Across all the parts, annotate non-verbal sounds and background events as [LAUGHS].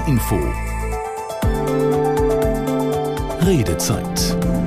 HR Info. Redezeit.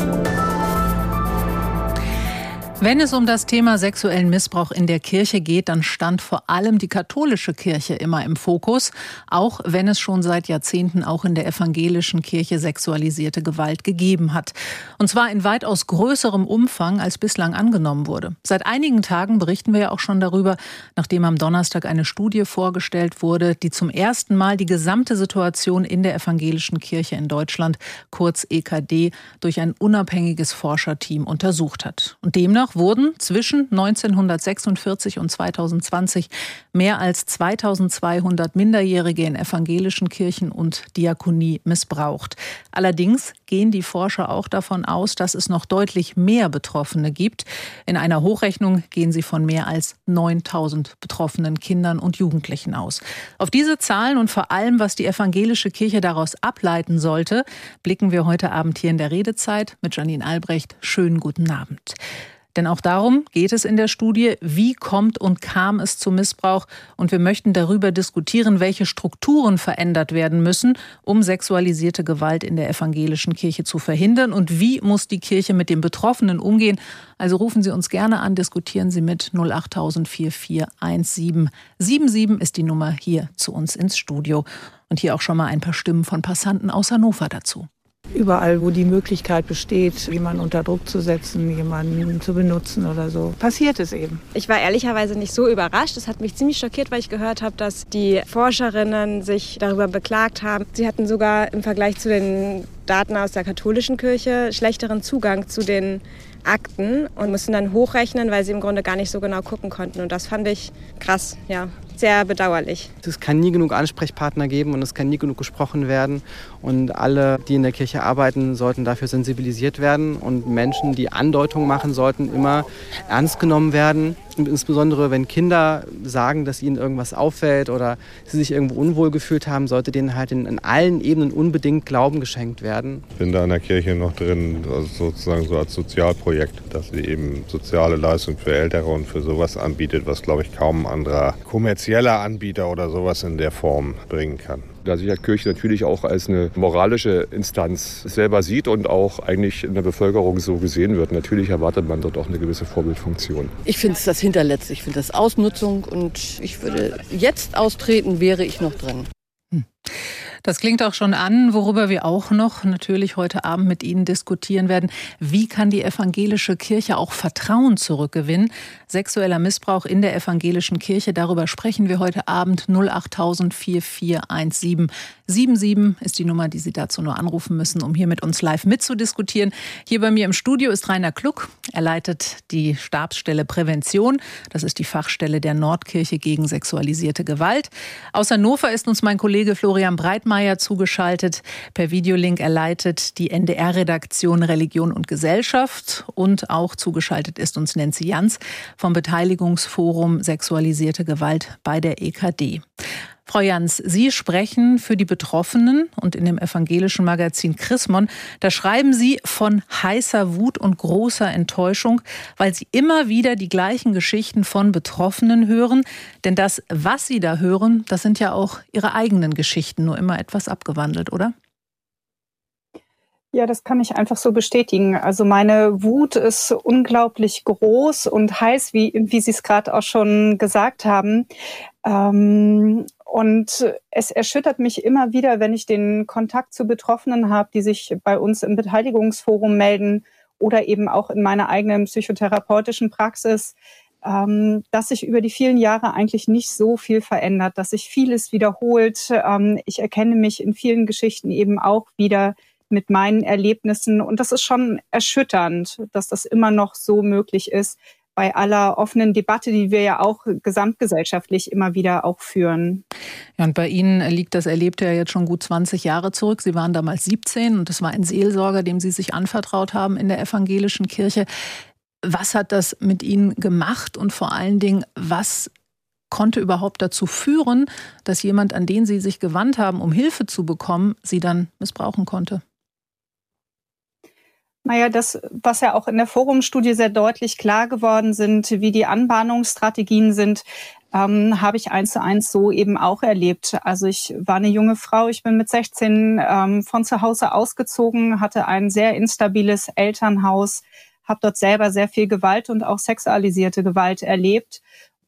Wenn es um das Thema sexuellen Missbrauch in der Kirche geht, dann stand vor allem die katholische Kirche immer im Fokus, auch wenn es schon seit Jahrzehnten auch in der evangelischen Kirche sexualisierte Gewalt gegeben hat. Und zwar in weitaus größerem Umfang, als bislang angenommen wurde. Seit einigen Tagen berichten wir ja auch schon darüber, nachdem am Donnerstag eine Studie vorgestellt wurde, die zum ersten Mal die gesamte Situation in der evangelischen Kirche in Deutschland, kurz EKD, durch ein unabhängiges Forscherteam untersucht hat. Und demnach wurden zwischen 1946 und 2020 mehr als 2200 Minderjährige in evangelischen Kirchen und Diakonie missbraucht. Allerdings gehen die Forscher auch davon aus, dass es noch deutlich mehr Betroffene gibt. In einer Hochrechnung gehen sie von mehr als 9000 betroffenen Kindern und Jugendlichen aus. Auf diese Zahlen und vor allem, was die evangelische Kirche daraus ableiten sollte, blicken wir heute Abend hier in der Redezeit mit Janine Albrecht. Schönen guten Abend. Denn auch darum geht es in der Studie, wie kommt und kam es zu Missbrauch. Und wir möchten darüber diskutieren, welche Strukturen verändert werden müssen, um sexualisierte Gewalt in der evangelischen Kirche zu verhindern. Und wie muss die Kirche mit den Betroffenen umgehen. Also rufen Sie uns gerne an, diskutieren Sie mit 08000 441777 ist die Nummer hier zu uns ins Studio. Und hier auch schon mal ein paar Stimmen von Passanten aus Hannover dazu. Überall, wo die Möglichkeit besteht, jemanden unter Druck zu setzen, jemanden zu benutzen oder so, passiert es eben. Ich war ehrlicherweise nicht so überrascht. Es hat mich ziemlich schockiert, weil ich gehört habe, dass die Forscherinnen sich darüber beklagt haben. Sie hatten sogar im Vergleich zu den Daten aus der katholischen Kirche schlechteren Zugang zu den Akten und mussten dann hochrechnen, weil sie im Grunde gar nicht so genau gucken konnten. Und das fand ich krass, ja sehr bedauerlich. Es kann nie genug Ansprechpartner geben und es kann nie genug gesprochen werden. Und alle, die in der Kirche arbeiten, sollten dafür sensibilisiert werden. Und Menschen, die Andeutungen machen, sollten immer ernst genommen werden. Und insbesondere wenn Kinder sagen, dass ihnen irgendwas auffällt oder sie sich irgendwo unwohl gefühlt haben, sollte denen halt in, in allen Ebenen unbedingt Glauben geschenkt werden. Ich bin da in der Kirche noch drin, also sozusagen so als Sozialprojekt, dass sie eben soziale Leistungen für Ältere und für sowas anbietet, was glaube ich kaum ein anderer kommerzieller Anbieter oder sowas in der Form bringen kann da sich die Kirche natürlich auch als eine moralische Instanz selber sieht und auch eigentlich in der Bevölkerung so gesehen wird. Natürlich erwartet man dort auch eine gewisse Vorbildfunktion. Ich finde es das Hinterletzte. Ich finde das Ausnutzung und ich würde jetzt austreten, wäre ich noch drin. Hm. Das klingt auch schon an, worüber wir auch noch natürlich heute Abend mit Ihnen diskutieren werden. Wie kann die evangelische Kirche auch Vertrauen zurückgewinnen? Sexueller Missbrauch in der evangelischen Kirche, darüber sprechen wir heute Abend 08000 4417 77 ist die Nummer, die Sie dazu nur anrufen müssen, um hier mit uns live mitzudiskutieren. Hier bei mir im Studio ist Rainer Kluck. Er leitet die Stabsstelle Prävention. Das ist die Fachstelle der Nordkirche gegen sexualisierte Gewalt. Aus Hannover ist uns mein Kollege Florian Breitmeier zugeschaltet. Per Videolink er leitet die NDR-Redaktion Religion und Gesellschaft. Und auch zugeschaltet ist uns Nancy Jans vom Beteiligungsforum Sexualisierte Gewalt bei der EKD. Frau Jans, Sie sprechen für die Betroffenen und in dem evangelischen Magazin Chrismon, da schreiben Sie von heißer Wut und großer Enttäuschung, weil Sie immer wieder die gleichen Geschichten von Betroffenen hören. Denn das, was Sie da hören, das sind ja auch Ihre eigenen Geschichten, nur immer etwas abgewandelt, oder? Ja, das kann ich einfach so bestätigen. Also meine Wut ist unglaublich groß und heiß, wie, wie Sie es gerade auch schon gesagt haben. Ähm, und es erschüttert mich immer wieder, wenn ich den Kontakt zu Betroffenen habe, die sich bei uns im Beteiligungsforum melden oder eben auch in meiner eigenen psychotherapeutischen Praxis, ähm, dass sich über die vielen Jahre eigentlich nicht so viel verändert, dass sich vieles wiederholt. Ähm, ich erkenne mich in vielen Geschichten eben auch wieder mit meinen Erlebnissen. Und das ist schon erschütternd, dass das immer noch so möglich ist, bei aller offenen Debatte, die wir ja auch gesamtgesellschaftlich immer wieder auch führen. Ja, und bei Ihnen liegt das Erlebte ja jetzt schon gut 20 Jahre zurück. Sie waren damals 17 und das war ein Seelsorger, dem Sie sich anvertraut haben in der evangelischen Kirche. Was hat das mit Ihnen gemacht und vor allen Dingen, was konnte überhaupt dazu führen, dass jemand, an den Sie sich gewandt haben, um Hilfe zu bekommen, Sie dann missbrauchen konnte? Naja, das, was ja auch in der Forumstudie sehr deutlich klar geworden sind, wie die Anbahnungsstrategien sind, ähm, habe ich eins zu eins so eben auch erlebt. Also ich war eine junge Frau, ich bin mit 16 ähm, von zu Hause ausgezogen, hatte ein sehr instabiles Elternhaus, habe dort selber sehr viel Gewalt und auch sexualisierte Gewalt erlebt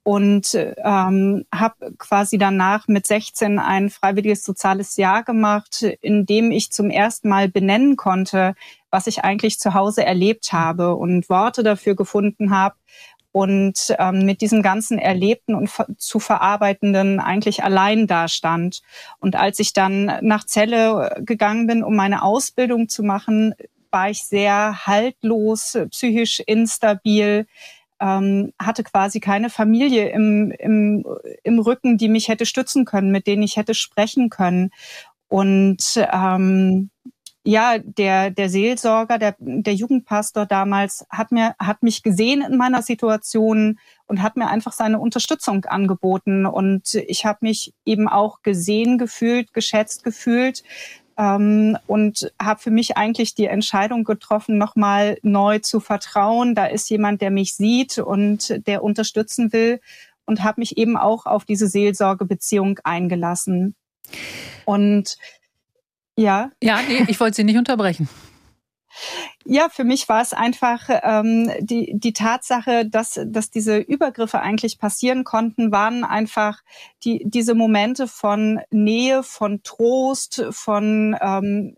und ähm, habe quasi danach mit 16 ein freiwilliges soziales Jahr gemacht, in dem ich zum ersten Mal benennen konnte, was ich eigentlich zu Hause erlebt habe und Worte dafür gefunden habe und ähm, mit diesem ganzen Erlebten und zu verarbeitenden eigentlich allein dastand. Und als ich dann nach Celle gegangen bin, um meine Ausbildung zu machen, war ich sehr haltlos, psychisch instabil, ähm, hatte quasi keine Familie im, im, im Rücken, die mich hätte stützen können, mit denen ich hätte sprechen können. Und ähm, ja, der, der Seelsorger, der, der Jugendpastor damals hat mir, hat mich gesehen in meiner Situation und hat mir einfach seine Unterstützung angeboten. Und ich habe mich eben auch gesehen gefühlt, geschätzt gefühlt, ähm, und habe für mich eigentlich die Entscheidung getroffen, nochmal neu zu vertrauen. Da ist jemand, der mich sieht und der unterstützen will und habe mich eben auch auf diese Seelsorgebeziehung eingelassen. Und ja. Ja, nee, ich wollte Sie nicht unterbrechen. Ja, für mich war es einfach ähm, die, die Tatsache, dass, dass diese Übergriffe eigentlich passieren konnten, waren einfach die, diese Momente von Nähe, von Trost, von ähm,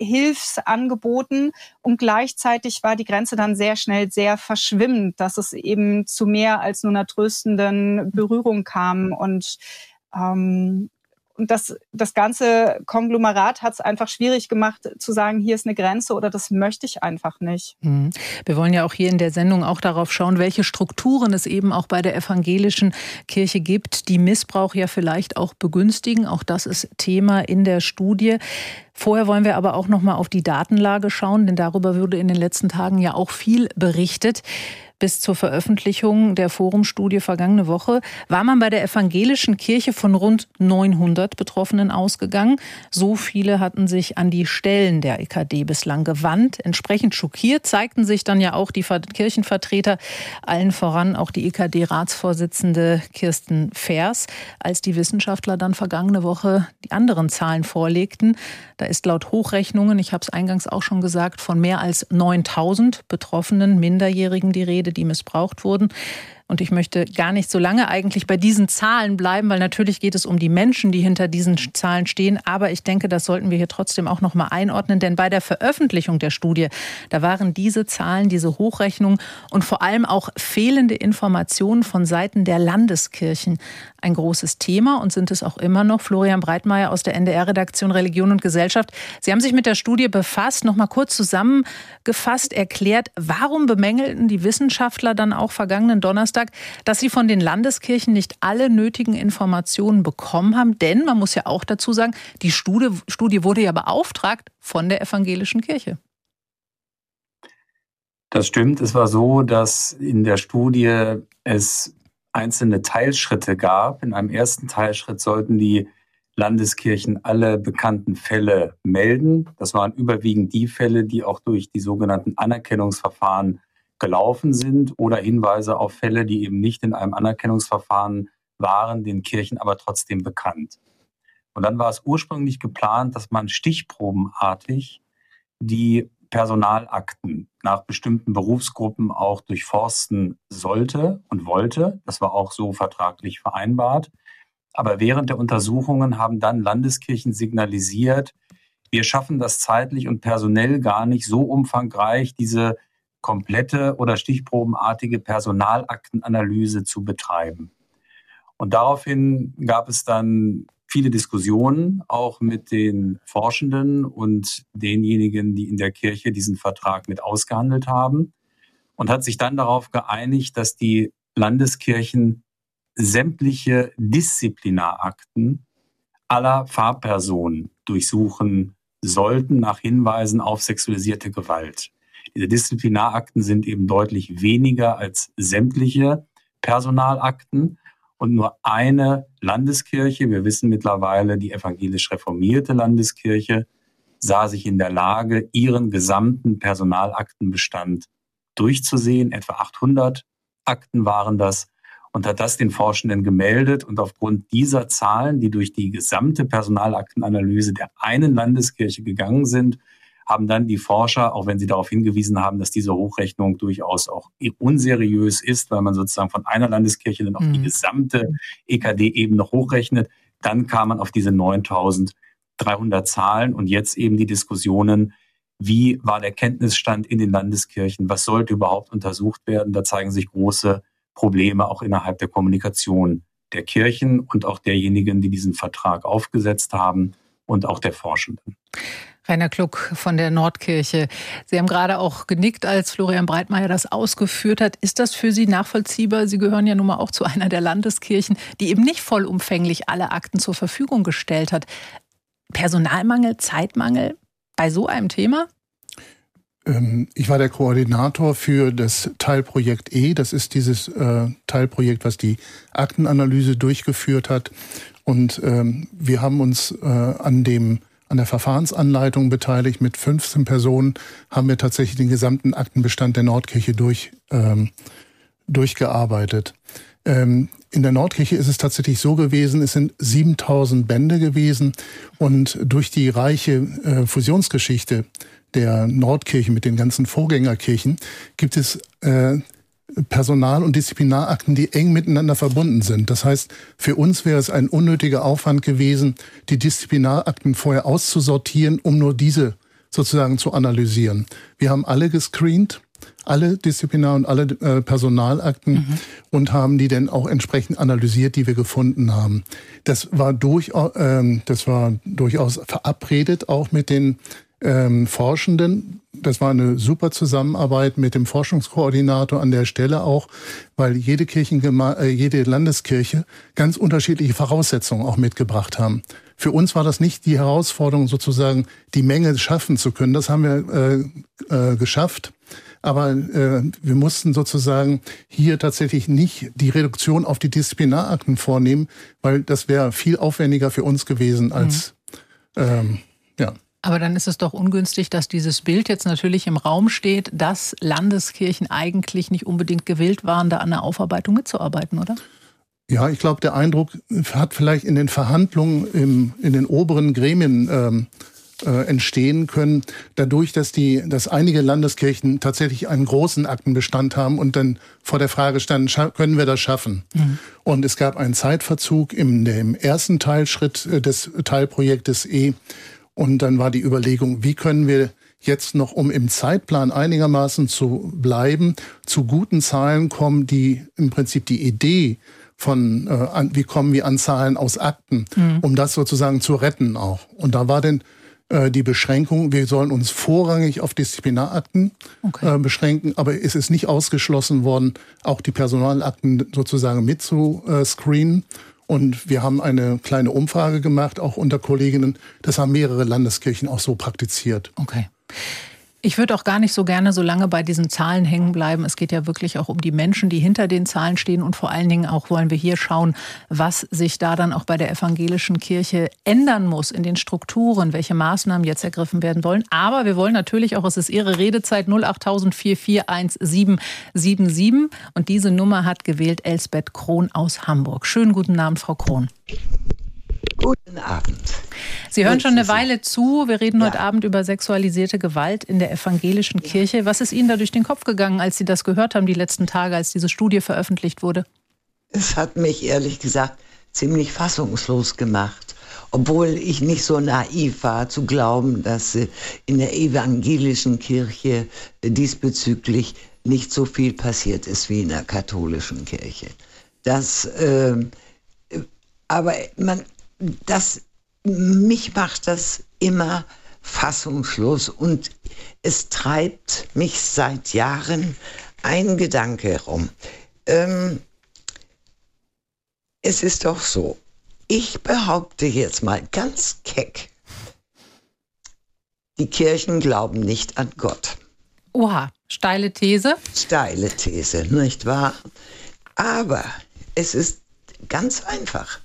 Hilfsangeboten. Und gleichzeitig war die Grenze dann sehr schnell sehr verschwimmend, dass es eben zu mehr als nur einer tröstenden Berührung kam. Und ähm, und das, das ganze Konglomerat hat es einfach schwierig gemacht zu sagen, hier ist eine Grenze oder das möchte ich einfach nicht. Mhm. Wir wollen ja auch hier in der Sendung auch darauf schauen, welche Strukturen es eben auch bei der evangelischen Kirche gibt, die Missbrauch ja vielleicht auch begünstigen. Auch das ist Thema in der Studie. Vorher wollen wir aber auch noch mal auf die Datenlage schauen, denn darüber wurde in den letzten Tagen ja auch viel berichtet bis zur Veröffentlichung der Forumstudie vergangene Woche war man bei der evangelischen Kirche von rund 900 Betroffenen ausgegangen. So viele hatten sich an die Stellen der EKD bislang gewandt. Entsprechend schockiert zeigten sich dann ja auch die Kirchenvertreter, allen voran auch die EKD-Ratsvorsitzende Kirsten Fers, als die Wissenschaftler dann vergangene Woche die anderen Zahlen vorlegten. Da ist laut Hochrechnungen, ich habe es eingangs auch schon gesagt, von mehr als 9000 betroffenen Minderjährigen die Rede, die missbraucht wurden. Und ich möchte gar nicht so lange eigentlich bei diesen Zahlen bleiben, weil natürlich geht es um die Menschen, die hinter diesen Zahlen stehen. Aber ich denke, das sollten wir hier trotzdem auch noch mal einordnen, denn bei der Veröffentlichung der Studie, da waren diese Zahlen, diese Hochrechnungen und vor allem auch fehlende Informationen von Seiten der Landeskirchen ein großes Thema und sind es auch immer noch. Florian Breitmeier aus der NDR-Redaktion Religion und Gesellschaft. Sie haben sich mit der Studie befasst, noch mal kurz zusammengefasst erklärt, warum bemängelten die Wissenschaftler dann auch vergangenen Donnerstag Donnerstag, dass sie von den Landeskirchen nicht alle nötigen Informationen bekommen haben. Denn man muss ja auch dazu sagen, die Studie, Studie wurde ja beauftragt von der evangelischen Kirche. Das stimmt. Es war so, dass in der Studie es einzelne Teilschritte gab. In einem ersten Teilschritt sollten die Landeskirchen alle bekannten Fälle melden. Das waren überwiegend die Fälle, die auch durch die sogenannten Anerkennungsverfahren gelaufen sind oder Hinweise auf Fälle, die eben nicht in einem Anerkennungsverfahren waren, den Kirchen aber trotzdem bekannt. Und dann war es ursprünglich geplant, dass man stichprobenartig die Personalakten nach bestimmten Berufsgruppen auch durchforsten sollte und wollte. Das war auch so vertraglich vereinbart. Aber während der Untersuchungen haben dann Landeskirchen signalisiert, wir schaffen das zeitlich und personell gar nicht so umfangreich, diese komplette oder stichprobenartige Personalaktenanalyse zu betreiben. Und daraufhin gab es dann viele Diskussionen, auch mit den Forschenden und denjenigen, die in der Kirche diesen Vertrag mit ausgehandelt haben, und hat sich dann darauf geeinigt, dass die Landeskirchen sämtliche Disziplinarakten aller Fahrpersonen durchsuchen sollten nach Hinweisen auf sexualisierte Gewalt. Diese Disziplinarakten sind eben deutlich weniger als sämtliche Personalakten. Und nur eine Landeskirche, wir wissen mittlerweile, die evangelisch reformierte Landeskirche, sah sich in der Lage, ihren gesamten Personalaktenbestand durchzusehen. Etwa 800 Akten waren das. und hat das den Forschenden gemeldet. Und aufgrund dieser Zahlen, die durch die gesamte Personalaktenanalyse der einen Landeskirche gegangen sind, haben dann die Forscher, auch wenn sie darauf hingewiesen haben, dass diese Hochrechnung durchaus auch unseriös ist, weil man sozusagen von einer Landeskirche dann auf mhm. die gesamte EKD eben noch hochrechnet, dann kam man auf diese 9300 Zahlen und jetzt eben die Diskussionen, wie war der Kenntnisstand in den Landeskirchen, was sollte überhaupt untersucht werden. Da zeigen sich große Probleme auch innerhalb der Kommunikation der Kirchen und auch derjenigen, die diesen Vertrag aufgesetzt haben und auch der Forschenden. Rainer Kluck von der Nordkirche. Sie haben gerade auch genickt, als Florian Breitmeier das ausgeführt hat. Ist das für Sie nachvollziehbar? Sie gehören ja nun mal auch zu einer der Landeskirchen, die eben nicht vollumfänglich alle Akten zur Verfügung gestellt hat. Personalmangel, Zeitmangel bei so einem Thema? Ähm, ich war der Koordinator für das Teilprojekt E. Das ist dieses äh, Teilprojekt, was die Aktenanalyse durchgeführt hat. Und ähm, wir haben uns äh, an dem an der Verfahrensanleitung beteiligt. Mit 15 Personen haben wir tatsächlich den gesamten Aktenbestand der Nordkirche durch, ähm, durchgearbeitet. Ähm, in der Nordkirche ist es tatsächlich so gewesen, es sind 7000 Bände gewesen und durch die reiche äh, Fusionsgeschichte der Nordkirche mit den ganzen Vorgängerkirchen gibt es äh, Personal- und Disziplinarakten, die eng miteinander verbunden sind. Das heißt, für uns wäre es ein unnötiger Aufwand gewesen, die Disziplinarakten vorher auszusortieren, um nur diese sozusagen zu analysieren. Wir haben alle gescreent, alle Disziplinar- und alle äh, Personalakten mhm. und haben die dann auch entsprechend analysiert, die wir gefunden haben. Das war, durch, äh, das war durchaus verabredet auch mit den ähm, Forschenden. Das war eine super Zusammenarbeit mit dem Forschungskoordinator an der Stelle auch, weil jede Kirchengeme äh, jede Landeskirche ganz unterschiedliche Voraussetzungen auch mitgebracht haben. Für uns war das nicht die Herausforderung, sozusagen die Menge schaffen zu können. Das haben wir äh, äh, geschafft. Aber äh, wir mussten sozusagen hier tatsächlich nicht die Reduktion auf die Disziplinarakten vornehmen, weil das wäre viel aufwendiger für uns gewesen als mhm. ähm, ja. Aber dann ist es doch ungünstig, dass dieses Bild jetzt natürlich im Raum steht, dass Landeskirchen eigentlich nicht unbedingt gewillt waren, da an der Aufarbeitung mitzuarbeiten, oder? Ja, ich glaube, der Eindruck hat vielleicht in den Verhandlungen im, in den oberen Gremien ähm, äh, entstehen können, dadurch, dass die, dass einige Landeskirchen tatsächlich einen großen Aktenbestand haben und dann vor der Frage standen, können wir das schaffen? Mhm. Und es gab einen Zeitverzug im, im ersten Teilschritt äh, des Teilprojektes E, und dann war die Überlegung, wie können wir jetzt noch, um im Zeitplan einigermaßen zu bleiben, zu guten Zahlen kommen, die im Prinzip die Idee von, äh, an, wie kommen wir an Zahlen aus Akten, mhm. um das sozusagen zu retten auch. Und da war denn äh, die Beschränkung, wir sollen uns vorrangig auf Disziplinarakten okay. äh, beschränken, aber es ist nicht ausgeschlossen worden, auch die Personalakten sozusagen mitzuscreenen. Und wir haben eine kleine Umfrage gemacht, auch unter Kolleginnen. Das haben mehrere Landeskirchen auch so praktiziert. Okay. Ich würde auch gar nicht so gerne so lange bei diesen Zahlen hängen bleiben. Es geht ja wirklich auch um die Menschen, die hinter den Zahlen stehen. Und vor allen Dingen auch wollen wir hier schauen, was sich da dann auch bei der evangelischen Kirche ändern muss in den Strukturen, welche Maßnahmen jetzt ergriffen werden wollen. Aber wir wollen natürlich auch, es ist Ihre Redezeit 08000 441777. Und diese Nummer hat gewählt Elsbeth Krohn aus Hamburg. Schönen guten Abend, Frau Krohn. Guten Abend. Sie hören schon eine Weile zu. Wir reden ja. heute Abend über sexualisierte Gewalt in der evangelischen ja. Kirche. Was ist Ihnen da durch den Kopf gegangen, als Sie das gehört haben, die letzten Tage, als diese Studie veröffentlicht wurde? Es hat mich ehrlich gesagt ziemlich fassungslos gemacht. Obwohl ich nicht so naiv war zu glauben, dass in der evangelischen Kirche diesbezüglich nicht so viel passiert ist wie in der katholischen Kirche. Das, äh, aber man, das mich macht das immer fassungslos und es treibt mich seit Jahren ein Gedanke herum. Ähm, es ist doch so, ich behaupte jetzt mal ganz keck, die Kirchen glauben nicht an Gott. Oha, steile These. Steile These, nicht wahr? Aber es ist ganz einfach.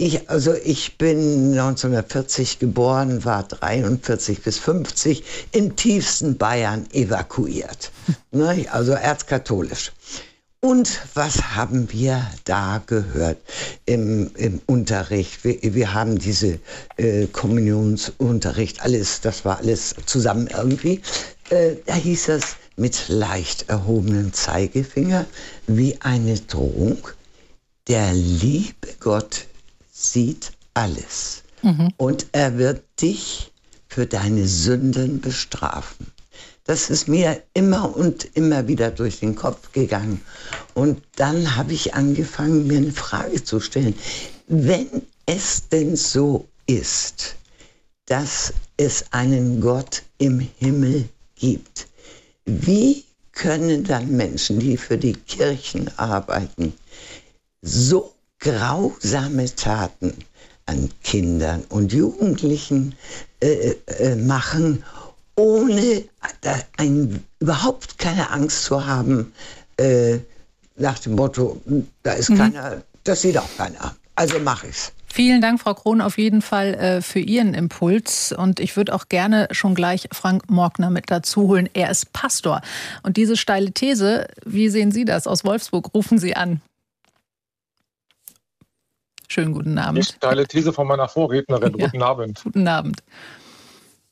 Ich, also ich bin 1940 geboren, war 43 bis 50 im tiefsten Bayern evakuiert. [LAUGHS] ne? Also erzkatholisch. Und was haben wir da gehört im, im Unterricht? Wir, wir, haben diese äh, Kommunionsunterricht, alles, das war alles zusammen irgendwie. Äh, da hieß es mit leicht erhobenem Zeigefinger wie eine Drohung, der liebe Gott sieht alles. Mhm. Und er wird dich für deine Sünden bestrafen. Das ist mir immer und immer wieder durch den Kopf gegangen. Und dann habe ich angefangen, mir eine Frage zu stellen. Wenn es denn so ist, dass es einen Gott im Himmel gibt, wie können dann Menschen, die für die Kirchen arbeiten, so grausame Taten an Kindern und Jugendlichen äh, äh, machen, ohne ein, überhaupt keine Angst zu haben, äh, nach dem Motto, da ist mhm. keiner, das sieht auch keiner. Also mache ich's. Vielen Dank, Frau Krohn, auf jeden Fall äh, für Ihren Impuls. Und ich würde auch gerne schon gleich Frank Morgner mit dazu holen. Er ist Pastor. Und diese steile These, wie sehen Sie das aus Wolfsburg? Rufen Sie an. Schönen guten Abend. Die steile These von meiner Vorrednerin. [LAUGHS] Ja. Guten Abend. Guten Abend.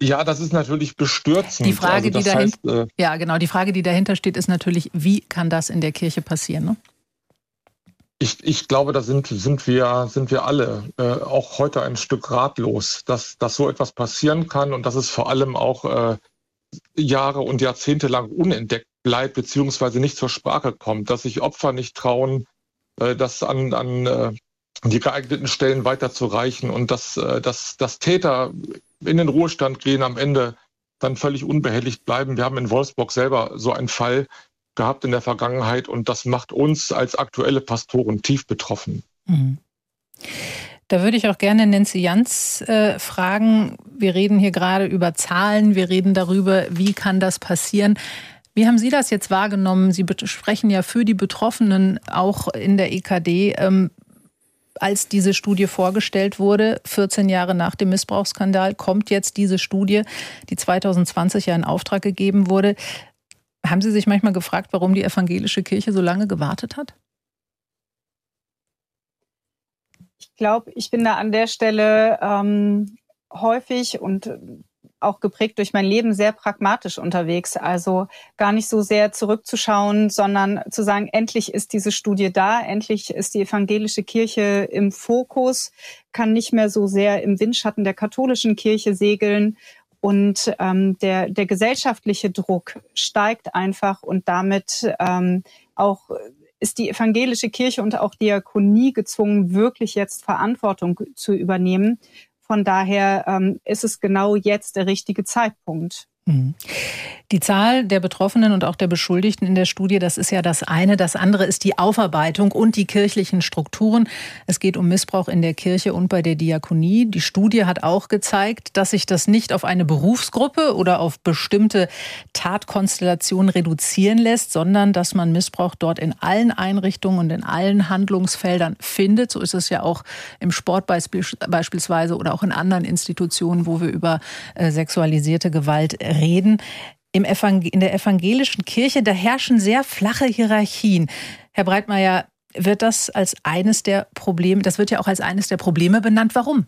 Ja, das ist natürlich bestürzend. Die Frage, also die dahinter, heißt, äh, ja, genau. Die Frage, die dahinter steht, ist natürlich, wie kann das in der Kirche passieren? Ne? Ich, ich glaube, da sind, sind, wir, sind wir alle äh, auch heute ein Stück ratlos, dass, dass so etwas passieren kann und dass es vor allem auch äh, Jahre und Jahrzehnte lang unentdeckt bleibt, beziehungsweise nicht zur Sprache kommt, dass sich Opfer nicht trauen, äh, das an, an äh, die geeigneten Stellen weiterzureichen und dass, äh, dass, dass Täter in den Ruhestand gehen, am Ende dann völlig unbehelligt bleiben. Wir haben in Wolfsburg selber so einen Fall gehabt in der Vergangenheit und das macht uns als aktuelle Pastoren tief betroffen. Mhm. Da würde ich auch gerne Nancy Jans äh, fragen. Wir reden hier gerade über Zahlen, wir reden darüber, wie kann das passieren. Wie haben Sie das jetzt wahrgenommen? Sie sprechen ja für die Betroffenen auch in der EKD. Ähm, als diese Studie vorgestellt wurde, 14 Jahre nach dem Missbrauchsskandal, kommt jetzt diese Studie, die 2020 ja in Auftrag gegeben wurde. Haben Sie sich manchmal gefragt, warum die evangelische Kirche so lange gewartet hat? Ich glaube, ich bin da an der Stelle ähm, häufig und auch geprägt durch mein Leben sehr pragmatisch unterwegs. Also gar nicht so sehr zurückzuschauen, sondern zu sagen, endlich ist diese Studie da, endlich ist die evangelische Kirche im Fokus, kann nicht mehr so sehr im Windschatten der katholischen Kirche segeln. Und ähm, der, der gesellschaftliche Druck steigt einfach und damit ähm, auch ist die evangelische Kirche und auch Diakonie gezwungen, wirklich jetzt Verantwortung zu übernehmen. Von daher ähm, ist es genau jetzt der richtige Zeitpunkt. Mhm. Die Zahl der Betroffenen und auch der Beschuldigten in der Studie, das ist ja das eine. Das andere ist die Aufarbeitung und die kirchlichen Strukturen. Es geht um Missbrauch in der Kirche und bei der Diakonie. Die Studie hat auch gezeigt, dass sich das nicht auf eine Berufsgruppe oder auf bestimmte Tatkonstellationen reduzieren lässt, sondern dass man Missbrauch dort in allen Einrichtungen und in allen Handlungsfeldern findet. So ist es ja auch im Sport beispielsweise oder auch in anderen Institutionen, wo wir über äh, sexualisierte Gewalt reden im in der evangelischen Kirche, da herrschen sehr flache Hierarchien. Herr Breitmeier, wird das als eines der Probleme, das wird ja auch als eines der Probleme benannt. Warum?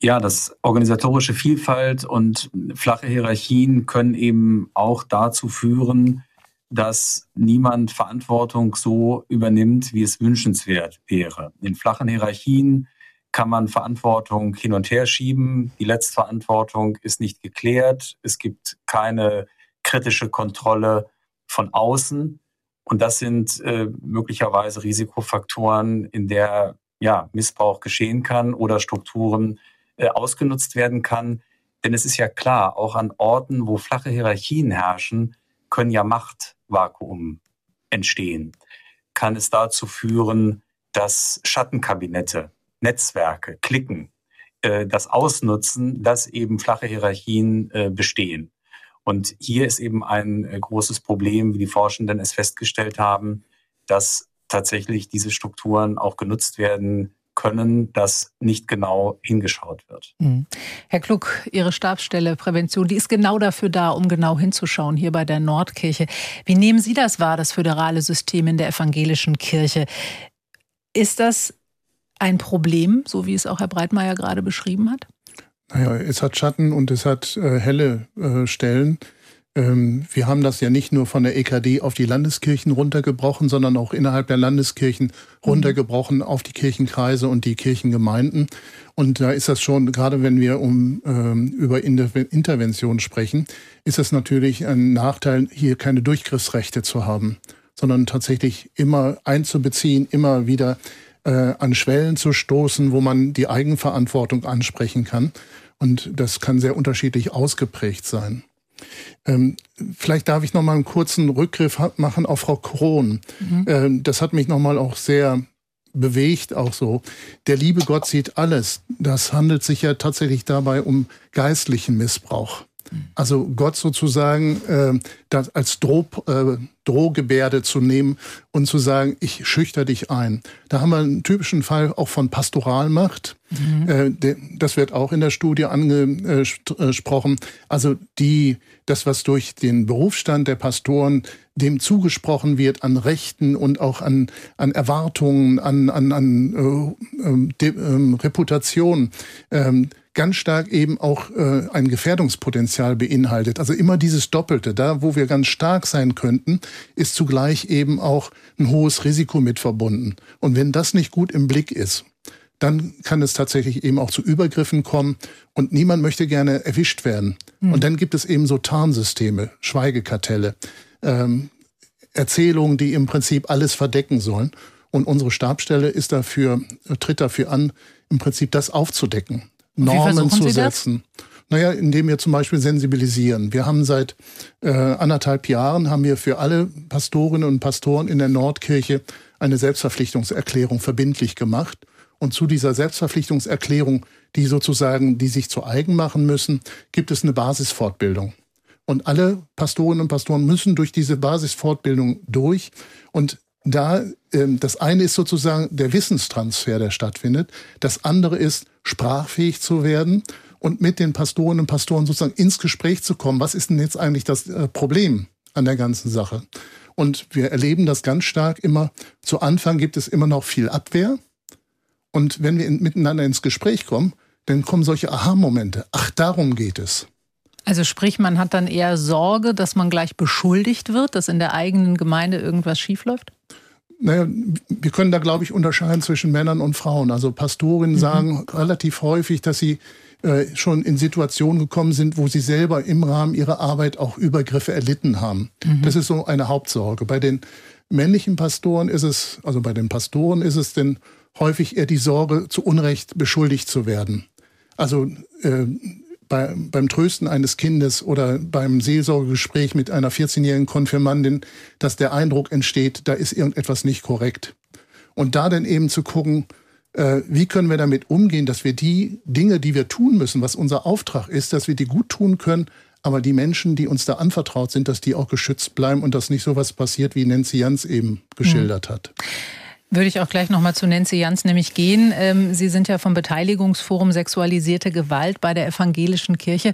Ja, das organisatorische Vielfalt und flache Hierarchien können eben auch dazu führen, dass niemand Verantwortung so übernimmt, wie es wünschenswert wäre. In flachen Hierarchien kann man Verantwortung hin und her schieben. Die Letztverantwortung ist nicht geklärt. Es gibt keine kritische Kontrolle von außen. Und das sind äh, möglicherweise Risikofaktoren, in der ja, Missbrauch geschehen kann oder Strukturen äh, ausgenutzt werden kann. Denn es ist ja klar, auch an Orten, wo flache Hierarchien herrschen, können ja Machtvakuum entstehen. Kann es dazu führen, dass Schattenkabinette Netzwerke, Klicken, äh, das ausnutzen, dass eben flache Hierarchien äh, bestehen. Und hier ist eben ein äh, großes Problem, wie die Forschenden es festgestellt haben, dass tatsächlich diese Strukturen auch genutzt werden können, dass nicht genau hingeschaut wird. Mhm. Herr Klug, Ihre Stabsstelle Prävention, die ist genau dafür da, um genau hinzuschauen, hier bei der Nordkirche. Wie nehmen Sie das wahr, das föderale System in der evangelischen Kirche? Ist das ein Problem, so wie es auch Herr Breitmeier gerade beschrieben hat? Naja, es hat Schatten und es hat äh, helle äh, Stellen. Ähm, wir haben das ja nicht nur von der EKD auf die Landeskirchen runtergebrochen, sondern auch innerhalb der Landeskirchen mhm. runtergebrochen mhm. auf die Kirchenkreise und die Kirchengemeinden. Und da ist das schon, gerade wenn wir um ähm, über Intervention sprechen, ist es natürlich ein Nachteil, hier keine Durchgriffsrechte zu haben, sondern tatsächlich immer einzubeziehen, immer wieder äh, an Schwellen zu stoßen, wo man die Eigenverantwortung ansprechen kann. Und das kann sehr unterschiedlich ausgeprägt sein. Ähm, vielleicht darf ich noch mal einen kurzen Rückgriff machen auf Frau Krohn. Mhm. Ähm, das hat mich noch mal auch sehr bewegt, auch so. Der liebe Gott sieht alles. Das handelt sich ja tatsächlich dabei um geistlichen Missbrauch. Also Gott sozusagen äh, das als Droh, äh, Drohgebärde zu nehmen und zu sagen, ich schüchter dich ein. Da haben wir einen typischen Fall auch von Pastoralmacht. Mhm. Äh, das wird auch in der Studie angesprochen. Also die, das, was durch den Berufsstand der Pastoren dem zugesprochen wird an Rechten und auch an, an Erwartungen, an, an, an äh, ähm, de, äh, Reputation. Ähm, ganz stark eben auch äh, ein Gefährdungspotenzial beinhaltet. Also immer dieses Doppelte. Da, wo wir ganz stark sein könnten, ist zugleich eben auch ein hohes Risiko mit verbunden. Und wenn das nicht gut im Blick ist, dann kann es tatsächlich eben auch zu Übergriffen kommen und niemand möchte gerne erwischt werden. Mhm. Und dann gibt es eben so Tarnsysteme, Schweigekartelle, ähm, Erzählungen, die im Prinzip alles verdecken sollen. Und unsere Stabstelle ist dafür, tritt dafür an, im Prinzip das aufzudecken. Normen zu setzen. Naja, indem wir zum Beispiel sensibilisieren. Wir haben seit äh, anderthalb Jahren haben wir für alle Pastorinnen und Pastoren in der Nordkirche eine Selbstverpflichtungserklärung verbindlich gemacht. Und zu dieser Selbstverpflichtungserklärung, die sozusagen, die sich zu eigen machen müssen, gibt es eine Basisfortbildung. Und alle Pastorinnen und Pastoren müssen durch diese Basisfortbildung durch. Und da, ähm, das eine ist sozusagen der Wissenstransfer, der stattfindet. Das andere ist, sprachfähig zu werden und mit den Pastoren und Pastoren sozusagen ins Gespräch zu kommen. Was ist denn jetzt eigentlich das äh, Problem an der ganzen Sache? Und wir erleben das ganz stark immer. Zu Anfang gibt es immer noch viel Abwehr. Und wenn wir in, miteinander ins Gespräch kommen, dann kommen solche Aha-Momente. Ach, darum geht es. Also sprich, man hat dann eher Sorge, dass man gleich beschuldigt wird, dass in der eigenen Gemeinde irgendwas schiefläuft? Naja, wir können da, glaube ich, unterscheiden zwischen Männern und Frauen. Also Pastorinnen mhm. sagen relativ häufig, dass sie äh, schon in Situationen gekommen sind, wo sie selber im Rahmen ihrer Arbeit auch Übergriffe erlitten haben. Mhm. Das ist so eine Hauptsorge. Bei den männlichen Pastoren ist es, also bei den Pastoren ist es denn häufig eher die Sorge, zu Unrecht beschuldigt zu werden. Also äh, bei, beim Trösten eines Kindes oder beim Seelsorgegespräch mit einer 14-jährigen Konfirmandin, dass der Eindruck entsteht, da ist irgendetwas nicht korrekt. Und da dann eben zu gucken, äh, wie können wir damit umgehen, dass wir die Dinge, die wir tun müssen, was unser Auftrag ist, dass wir die gut tun können, aber die Menschen, die uns da anvertraut sind, dass die auch geschützt bleiben und dass nicht so was passiert, wie Nancy Jans eben geschildert mhm. hat. Würde ich auch gleich noch mal zu Nancy Jans nämlich gehen. Ähm, Sie sind ja vom Beteiligungsforum Sexualisierte Gewalt bei der Evangelischen Kirche.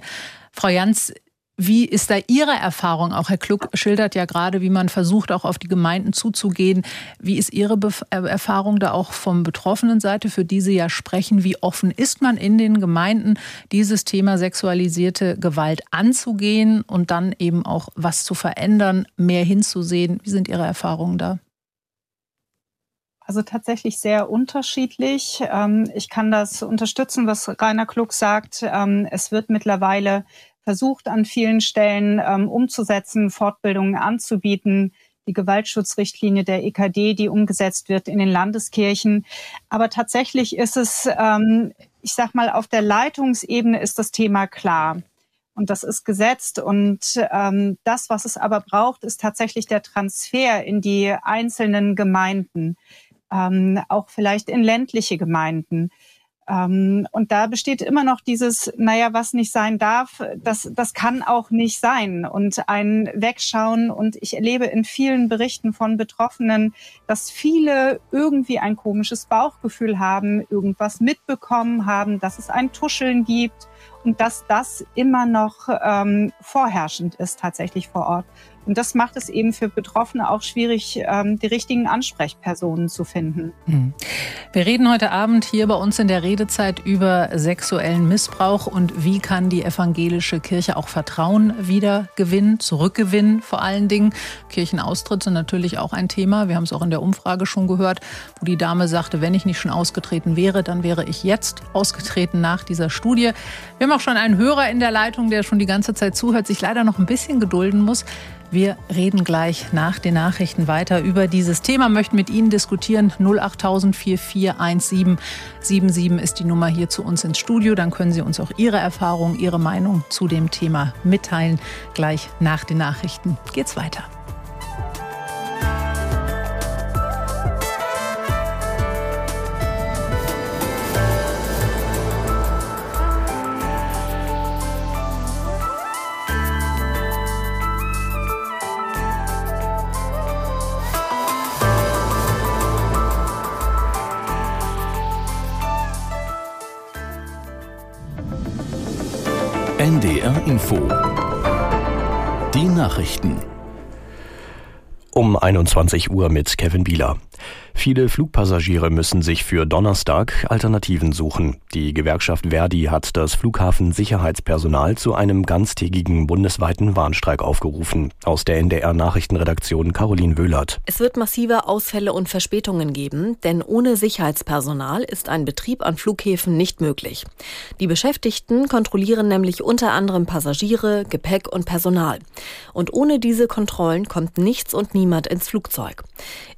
Frau Jans, wie ist da Ihre Erfahrung? Auch Herr Kluck schildert ja gerade, wie man versucht, auch auf die Gemeinden zuzugehen. Wie ist Ihre Bef äh, Erfahrung da auch vom betroffenen Seite, für die Sie ja sprechen? Wie offen ist man in den Gemeinden, dieses Thema sexualisierte Gewalt anzugehen und dann eben auch was zu verändern, mehr hinzusehen? Wie sind Ihre Erfahrungen da? Also tatsächlich sehr unterschiedlich. Ähm, ich kann das unterstützen, was Rainer Klug sagt. Ähm, es wird mittlerweile versucht, an vielen Stellen ähm, umzusetzen, Fortbildungen anzubieten. Die Gewaltschutzrichtlinie der EKD, die umgesetzt wird in den Landeskirchen. Aber tatsächlich ist es, ich sag mal, auf der Leitungsebene ist das Thema klar und das ist gesetzt. Und ähm, das, was es aber braucht, ist tatsächlich der Transfer in die einzelnen Gemeinden ähm, auch vielleicht in ländliche Gemeinden. Ähm, und da besteht immer noch dieses, naja, was nicht sein darf, das, das kann auch nicht sein. Und ein Wegschauen. Und ich erlebe in vielen Berichten von Betroffenen, dass viele irgendwie ein komisches Bauchgefühl haben, irgendwas mitbekommen haben, dass es ein Tuscheln gibt und dass das immer noch ähm, vorherrschend ist tatsächlich vor Ort. Und das macht es eben für Betroffene auch schwierig, ähm, die richtigen Ansprechpersonen zu finden. Hm. Wir reden heute Abend hier bei uns in der Redezeit über sexuellen Missbrauch und wie kann die evangelische Kirche auch Vertrauen wieder gewinnen, zurückgewinnen vor allen Dingen. Kirchenaustritt sind natürlich auch ein Thema. Wir haben es auch in der Umfrage schon gehört, wo die Dame sagte, wenn ich nicht schon ausgetreten wäre, dann wäre ich jetzt ausgetreten nach dieser Studie. Wir haben auch schon einen Hörer in der Leitung, der schon die ganze Zeit zuhört, sich leider noch ein bisschen gedulden muss. Wir reden gleich nach den Nachrichten weiter über dieses Thema, möchten mit Ihnen diskutieren. 08000 441777 ist die Nummer hier zu uns ins Studio. Dann können Sie uns auch Ihre Erfahrung, Ihre Meinung zu dem Thema mitteilen. Gleich nach den Nachrichten geht's weiter. NDR Info. Die Nachrichten. Um 21 Uhr mit Kevin Bieler. Viele Flugpassagiere müssen sich für Donnerstag Alternativen suchen. Die Gewerkschaft Verdi hat das Flughafensicherheitspersonal zu einem ganztägigen bundesweiten Warnstreik aufgerufen. Aus der NDR Nachrichtenredaktion Caroline Wöhlert. Es wird massive Ausfälle und Verspätungen geben, denn ohne Sicherheitspersonal ist ein Betrieb an Flughäfen nicht möglich. Die Beschäftigten kontrollieren nämlich unter anderem Passagiere, Gepäck und Personal. Und ohne diese Kontrollen kommt nichts und niemand ins Flugzeug.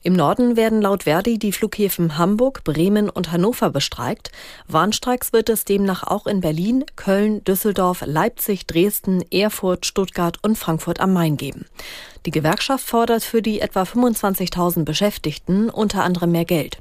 Im Norden werden laut Verdi die Flughäfen Hamburg, Bremen und Hannover bestreikt. Warnstreiks wird es demnach auch in Berlin, Köln, Düsseldorf, Leipzig, Dresden, Erfurt, Stuttgart und Frankfurt am Main geben. Die Gewerkschaft fordert für die etwa 25.000 Beschäftigten unter anderem mehr Geld.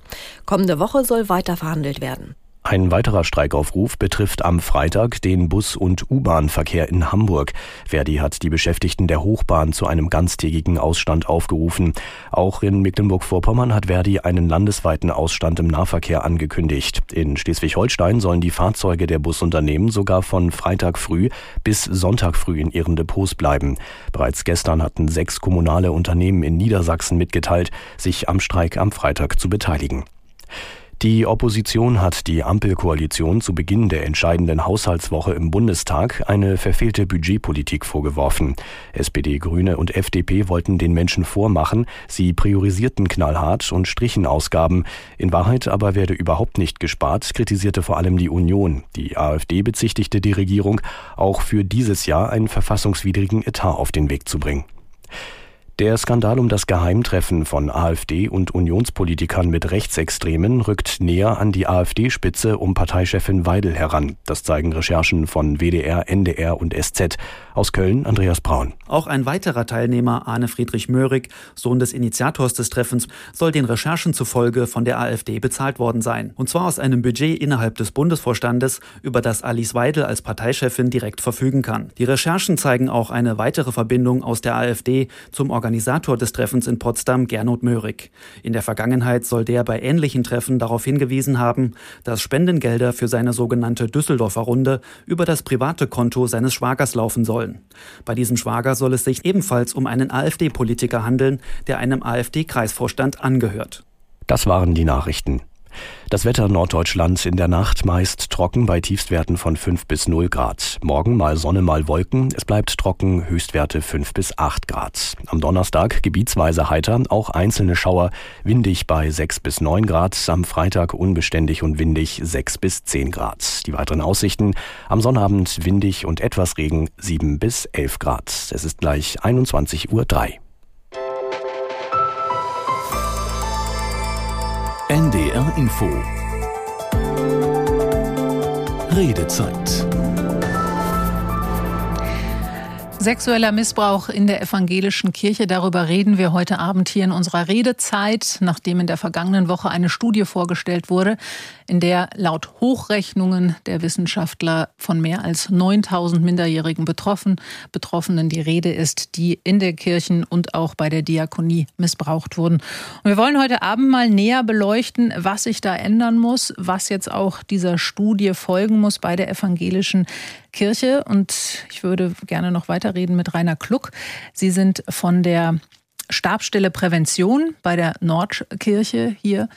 Kommende Woche soll weiter verhandelt werden. Ein weiterer Streikaufruf betrifft am Freitag den Bus- und U-Bahn-Verkehr in Hamburg. Verdi hat die Beschäftigten der Hochbahn zu einem ganztägigen Ausstand aufgerufen. Auch in Mecklenburg-Vorpommern hat Verdi einen landesweiten Ausstand im Nahverkehr angekündigt. In Schleswig-Holstein sollen die Fahrzeuge der Busunternehmen sogar von Freitag früh bis Sonntag früh in ihren Depots bleiben. Bereits gestern hatten sechs kommunale Unternehmen in Niedersachsen mitgeteilt, sich am Streik am Freitag zu beteiligen. Die Opposition hat die Ampelkoalition zu Beginn der entscheidenden Haushaltswoche im Bundestag eine verfehlte Budgetpolitik vorgeworfen. SPD, Grüne und FDP wollten den Menschen vormachen, sie priorisierten knallhart und strichen Ausgaben. In Wahrheit aber werde überhaupt nicht gespart, kritisierte vor allem die Union. Die AfD bezichtigte die Regierung, auch für dieses Jahr einen verfassungswidrigen Etat auf den Weg zu bringen. Der Skandal um das Geheimtreffen von AfD und Unionspolitikern mit Rechtsextremen rückt näher an die AfD-Spitze um Parteichefin Weidel heran. Das zeigen Recherchen von WDR, NDR und SZ. Aus Köln Andreas Braun. Auch ein weiterer Teilnehmer, Arne Friedrich Möhrig, Sohn des Initiators des Treffens, soll den Recherchen zufolge von der AfD bezahlt worden sein. Und zwar aus einem Budget innerhalb des Bundesvorstandes, über das Alice Weidel als Parteichefin direkt verfügen kann. Die Recherchen zeigen auch eine weitere Verbindung aus der AfD zum Organisator des Treffens in Potsdam, Gernot Möhrig. In der Vergangenheit soll der bei ähnlichen Treffen darauf hingewiesen haben, dass Spendengelder für seine sogenannte Düsseldorfer Runde über das private Konto seines Schwagers laufen sollen. Bei diesem Schwager soll es sich ebenfalls um einen AfD-Politiker handeln, der einem AfD-Kreisvorstand angehört. Das waren die Nachrichten. Das Wetter Norddeutschland in der Nacht meist trocken bei Tiefstwerten von 5 bis 0 Grad. Morgen mal Sonne, mal Wolken. Es bleibt trocken, Höchstwerte 5 bis 8 Grad. Am Donnerstag gebietsweise heiter, auch einzelne Schauer, windig bei 6 bis 9 Grad. Am Freitag unbeständig und windig 6 bis 10 Grad. Die weiteren Aussichten am Sonnabend windig und etwas Regen 7 bis 11 Grad. Es ist gleich 21.03 Uhr. NDR Info. Redezeit Sexueller Missbrauch in der evangelischen Kirche, darüber reden wir heute Abend hier in unserer Redezeit, nachdem in der vergangenen Woche eine Studie vorgestellt wurde, in der laut Hochrechnungen der Wissenschaftler von mehr als 9000 minderjährigen Betroffen, Betroffenen die Rede ist, die in der Kirchen und auch bei der Diakonie missbraucht wurden. Und wir wollen heute Abend mal näher beleuchten, was sich da ändern muss, was jetzt auch dieser Studie folgen muss bei der evangelischen Kirche. Und ich würde gerne noch weiterreden mit Rainer Kluck. Sie sind von der Stabstelle Prävention bei der Nordkirche hier.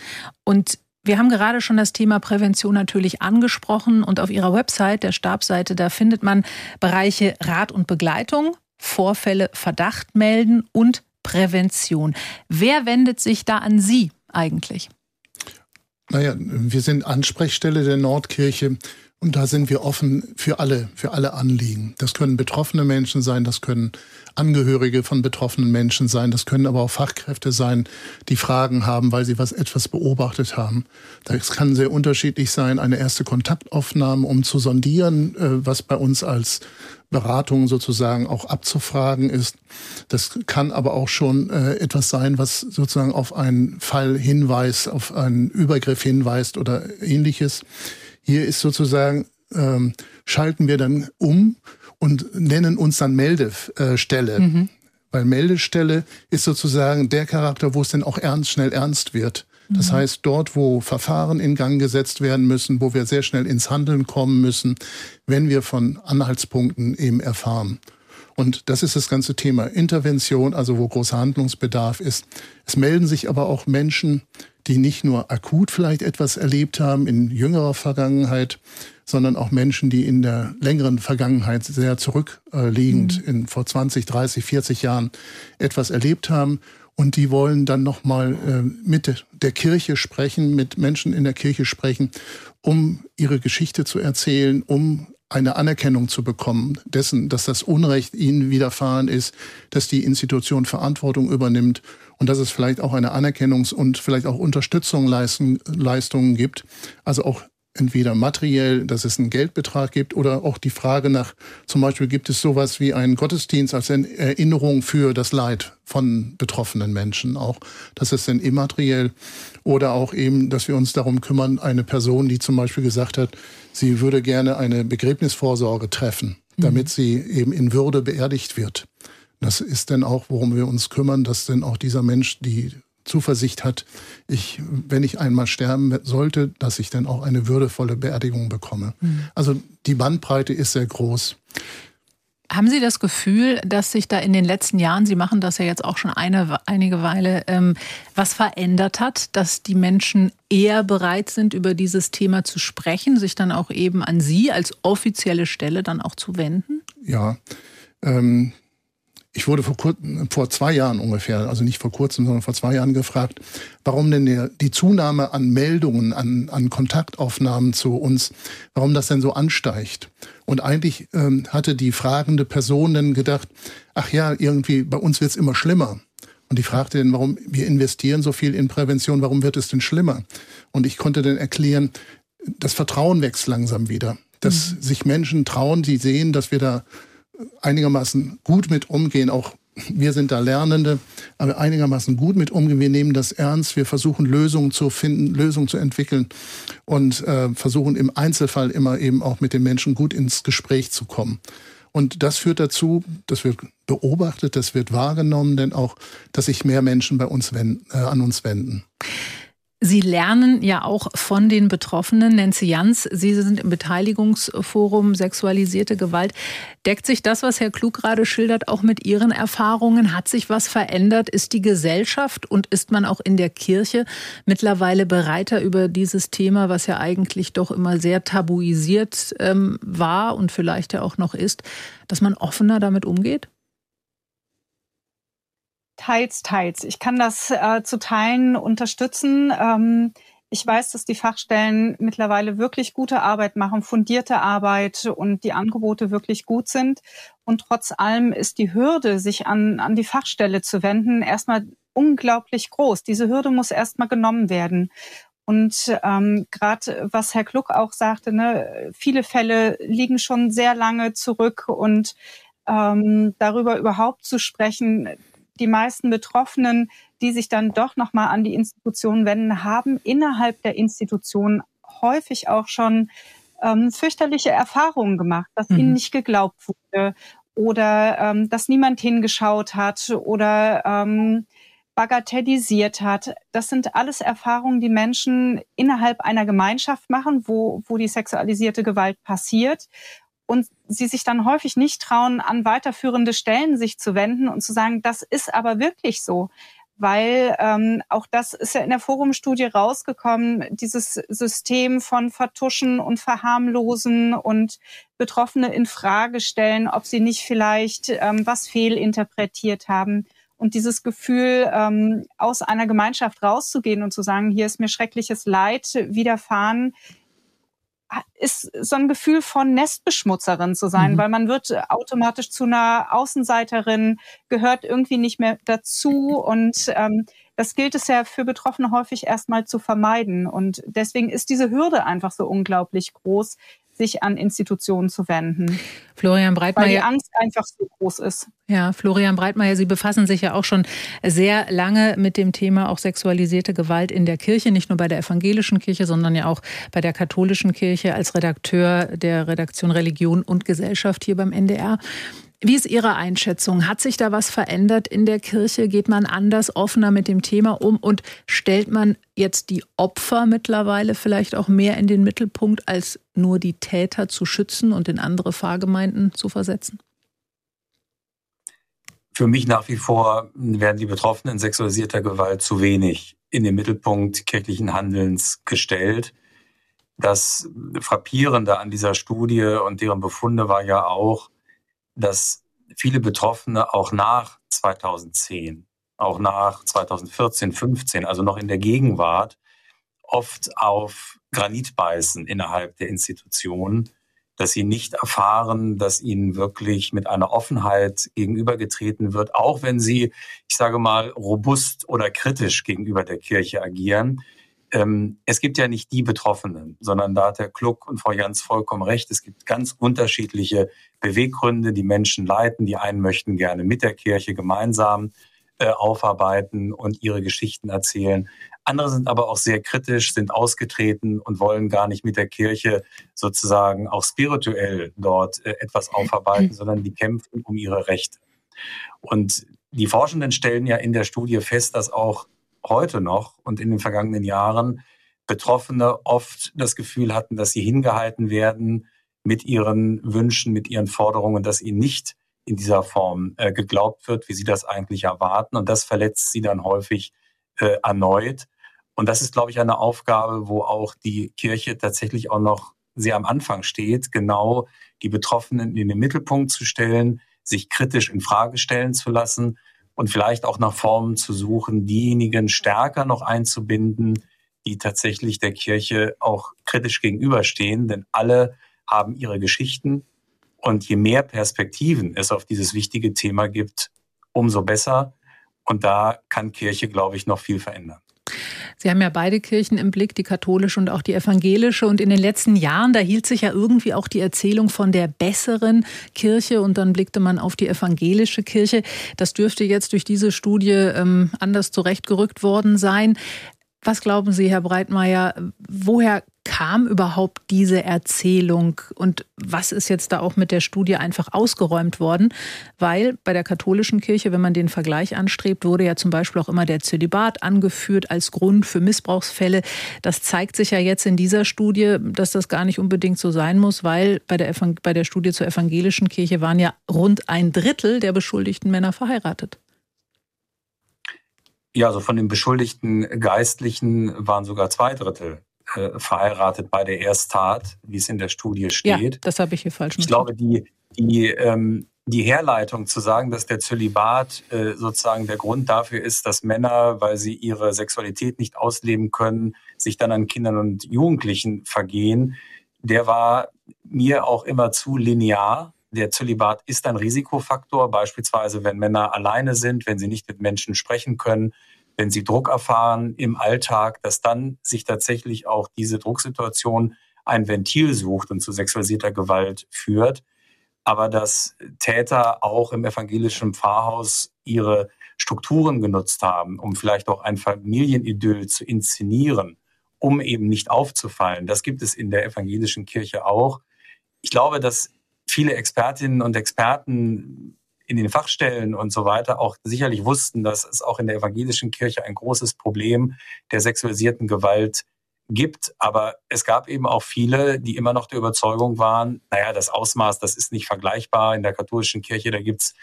Und wir haben gerade schon das Thema Prävention natürlich angesprochen und auf Ihrer Website, der Stabseite, da findet man Bereiche Rat und Begleitung, Vorfälle, Verdacht melden und Prävention. Wer wendet sich da an Sie eigentlich? Naja, wir sind Ansprechstelle der Nordkirche und da sind wir offen für alle, für alle Anliegen. Das können betroffene Menschen sein, das können Angehörige von betroffenen Menschen sein, das können aber auch Fachkräfte sein, die Fragen haben, weil sie was etwas beobachtet haben. Das kann sehr unterschiedlich sein. Eine erste Kontaktaufnahme, um zu sondieren, äh, was bei uns als Beratung sozusagen auch abzufragen ist. Das kann aber auch schon äh, etwas sein, was sozusagen auf einen Fall hinweist, auf einen Übergriff hinweist oder ähnliches. Hier ist sozusagen, ähm, schalten wir dann um und nennen uns dann Meldestelle. Mhm. Weil Meldestelle ist sozusagen der Charakter, wo es dann auch ernst, schnell ernst wird. Das mhm. heißt, dort, wo Verfahren in Gang gesetzt werden müssen, wo wir sehr schnell ins Handeln kommen müssen, wenn wir von Anhaltspunkten eben erfahren. Und das ist das ganze Thema Intervention, also wo großer Handlungsbedarf ist. Es melden sich aber auch Menschen, die nicht nur akut vielleicht etwas erlebt haben in jüngerer Vergangenheit, sondern auch Menschen, die in der längeren Vergangenheit sehr zurückliegend mhm. in vor 20, 30, 40 Jahren etwas erlebt haben und die wollen dann noch mal äh, mit der Kirche sprechen, mit Menschen in der Kirche sprechen, um ihre Geschichte zu erzählen, um eine Anerkennung zu bekommen dessen, dass das Unrecht ihnen widerfahren ist, dass die Institution Verantwortung übernimmt und dass es vielleicht auch eine Anerkennungs- und vielleicht auch Unterstützungsleistungen gibt. Also auch entweder materiell, dass es einen Geldbetrag gibt oder auch die Frage nach, zum Beispiel gibt es sowas wie einen Gottesdienst als Erinnerung für das Leid von betroffenen Menschen auch. Das ist dann immateriell oder auch eben, dass wir uns darum kümmern, eine Person, die zum Beispiel gesagt hat, sie würde gerne eine Begräbnisvorsorge treffen, damit mhm. sie eben in Würde beerdigt wird. Das ist dann auch, worum wir uns kümmern, dass denn auch dieser Mensch die Zuversicht hat, ich, wenn ich einmal sterben sollte, dass ich dann auch eine würdevolle Beerdigung bekomme. Mhm. Also die Bandbreite ist sehr groß. Haben Sie das Gefühl, dass sich da in den letzten Jahren, Sie machen das ja jetzt auch schon eine, einige Weile, ähm, was verändert hat, dass die Menschen eher bereit sind, über dieses Thema zu sprechen, sich dann auch eben an Sie als offizielle Stelle dann auch zu wenden? Ja, ähm, ich wurde vor, kur vor zwei Jahren ungefähr, also nicht vor kurzem, sondern vor zwei Jahren gefragt, warum denn der, die Zunahme an Meldungen, an, an Kontaktaufnahmen zu uns, warum das denn so ansteigt. Und eigentlich ähm, hatte die fragende Person dann gedacht, ach ja, irgendwie bei uns wird's immer schlimmer. Und die fragte dann, warum wir investieren so viel in Prävention, warum wird es denn schlimmer? Und ich konnte dann erklären, das Vertrauen wächst langsam wieder. Dass mhm. sich Menschen trauen, die sehen, dass wir da einigermaßen gut mit umgehen, auch wir sind da Lernende, aber einigermaßen gut mit umgehen. Wir nehmen das ernst. Wir versuchen Lösungen zu finden, Lösungen zu entwickeln und äh, versuchen im Einzelfall immer eben auch mit den Menschen gut ins Gespräch zu kommen. Und das führt dazu, das wird beobachtet, das wird wahrgenommen, denn auch, dass sich mehr Menschen bei uns wenden, äh, an uns wenden. Sie lernen ja auch von den Betroffenen. Nancy Jans, Sie sind im Beteiligungsforum Sexualisierte Gewalt. Deckt sich das, was Herr Klug gerade schildert, auch mit Ihren Erfahrungen? Hat sich was verändert? Ist die Gesellschaft und ist man auch in der Kirche mittlerweile bereiter über dieses Thema, was ja eigentlich doch immer sehr tabuisiert ähm, war und vielleicht ja auch noch ist, dass man offener damit umgeht? Teils, teils. Ich kann das äh, zu Teilen unterstützen. Ähm, ich weiß, dass die Fachstellen mittlerweile wirklich gute Arbeit machen, fundierte Arbeit und die Angebote wirklich gut sind. Und trotz allem ist die Hürde, sich an, an die Fachstelle zu wenden, erstmal unglaublich groß. Diese Hürde muss erstmal genommen werden. Und ähm, gerade was Herr Kluck auch sagte, ne, viele Fälle liegen schon sehr lange zurück und ähm, darüber überhaupt zu sprechen. Die meisten Betroffenen, die sich dann doch nochmal an die Institutionen wenden, haben innerhalb der Institutionen häufig auch schon ähm, fürchterliche Erfahrungen gemacht, dass mhm. ihnen nicht geglaubt wurde oder ähm, dass niemand hingeschaut hat oder ähm, bagatellisiert hat. Das sind alles Erfahrungen, die Menschen innerhalb einer Gemeinschaft machen, wo, wo die sexualisierte Gewalt passiert. Und sie sich dann häufig nicht trauen, an weiterführende Stellen sich zu wenden und zu sagen, das ist aber wirklich so. Weil ähm, auch das ist ja in der Forumstudie rausgekommen, dieses System von Vertuschen und Verharmlosen und Betroffene in Frage stellen, ob sie nicht vielleicht ähm, was fehlinterpretiert haben. Und dieses Gefühl, ähm, aus einer Gemeinschaft rauszugehen und zu sagen, hier ist mir schreckliches Leid widerfahren, ist so ein Gefühl von Nestbeschmutzerin zu sein, mhm. weil man wird automatisch zu einer Außenseiterin, gehört irgendwie nicht mehr dazu und ähm, das gilt es ja für Betroffene häufig erstmal zu vermeiden. Und deswegen ist diese Hürde einfach so unglaublich groß, sich an Institutionen zu wenden. Florian Breitmeier. Weil die Angst einfach so groß ist. Ja, Florian Breitmeier, Sie befassen sich ja auch schon sehr lange mit dem Thema auch sexualisierte Gewalt in der Kirche, nicht nur bei der evangelischen Kirche, sondern ja auch bei der katholischen Kirche als Redakteur der Redaktion Religion und Gesellschaft hier beim NDR. Wie ist Ihre Einschätzung? Hat sich da was verändert in der Kirche? Geht man anders, offener mit dem Thema um und stellt man jetzt die Opfer mittlerweile vielleicht auch mehr in den Mittelpunkt, als nur die Täter zu schützen und in andere Pfarrgemeinden zu versetzen? Für mich nach wie vor werden die Betroffenen sexualisierter Gewalt zu wenig in den Mittelpunkt kirchlichen Handelns gestellt. Das Frappierende an dieser Studie und deren Befunde war ja auch, dass viele Betroffene auch nach 2010, auch nach 2014, 15, also noch in der Gegenwart, oft auf Granit beißen innerhalb der Institutionen, dass sie nicht erfahren, dass ihnen wirklich mit einer Offenheit gegenübergetreten wird, auch wenn sie, ich sage mal, robust oder kritisch gegenüber der Kirche agieren, ähm, es gibt ja nicht die Betroffenen, sondern da hat Herr Kluck und Frau Jans vollkommen recht. Es gibt ganz unterschiedliche Beweggründe, die Menschen leiten. Die einen möchten gerne mit der Kirche gemeinsam äh, aufarbeiten und ihre Geschichten erzählen. Andere sind aber auch sehr kritisch, sind ausgetreten und wollen gar nicht mit der Kirche sozusagen auch spirituell dort äh, etwas aufarbeiten, sondern die kämpfen um ihre Rechte. Und die Forschenden stellen ja in der Studie fest, dass auch heute noch und in den vergangenen Jahren Betroffene oft das Gefühl hatten, dass sie hingehalten werden mit ihren Wünschen, mit ihren Forderungen, dass ihnen nicht in dieser Form äh, geglaubt wird, wie sie das eigentlich erwarten. Und das verletzt sie dann häufig äh, erneut. Und das ist, glaube ich, eine Aufgabe, wo auch die Kirche tatsächlich auch noch sehr am Anfang steht, genau die Betroffenen in den Mittelpunkt zu stellen, sich kritisch in Frage stellen zu lassen und vielleicht auch nach Formen zu suchen, diejenigen stärker noch einzubinden, die tatsächlich der Kirche auch kritisch gegenüberstehen, denn alle haben ihre Geschichten und je mehr Perspektiven es auf dieses wichtige Thema gibt, umso besser. Und da kann Kirche, glaube ich, noch viel verändern. Sie haben ja beide Kirchen im Blick, die katholische und auch die evangelische. Und in den letzten Jahren, da hielt sich ja irgendwie auch die Erzählung von der besseren Kirche und dann blickte man auf die evangelische Kirche. Das dürfte jetzt durch diese Studie ähm, anders zurechtgerückt worden sein. Was glauben Sie, Herr Breitmeier, woher kam überhaupt diese Erzählung und was ist jetzt da auch mit der Studie einfach ausgeräumt worden? Weil bei der katholischen Kirche, wenn man den Vergleich anstrebt, wurde ja zum Beispiel auch immer der Zölibat angeführt als Grund für Missbrauchsfälle. Das zeigt sich ja jetzt in dieser Studie, dass das gar nicht unbedingt so sein muss, weil bei der, bei der Studie zur evangelischen Kirche waren ja rund ein Drittel der beschuldigten Männer verheiratet. Ja, also von den beschuldigten Geistlichen waren sogar zwei Drittel äh, verheiratet bei der Ersttat, wie es in der Studie steht. Ja, das habe ich hier falsch Ich glaube, die, die, ähm, die Herleitung zu sagen, dass der Zölibat äh, sozusagen der Grund dafür ist, dass Männer, weil sie ihre Sexualität nicht ausleben können, sich dann an Kindern und Jugendlichen vergehen, der war mir auch immer zu linear. Der Zölibat ist ein Risikofaktor, beispielsweise wenn Männer alleine sind, wenn sie nicht mit Menschen sprechen können, wenn sie Druck erfahren im Alltag, dass dann sich tatsächlich auch diese Drucksituation ein Ventil sucht und zu sexualisierter Gewalt führt. aber dass Täter auch im evangelischen Pfarrhaus ihre Strukturen genutzt haben, um vielleicht auch ein Familienidyll zu inszenieren, um eben nicht aufzufallen. Das gibt es in der evangelischen Kirche auch. Ich glaube, dass viele Expertinnen und Experten in den Fachstellen und so weiter auch sicherlich wussten, dass es auch in der evangelischen Kirche ein großes Problem der sexualisierten Gewalt gibt. Aber es gab eben auch viele, die immer noch der Überzeugung waren, naja, das Ausmaß, das ist nicht vergleichbar. In der katholischen Kirche, da gibt's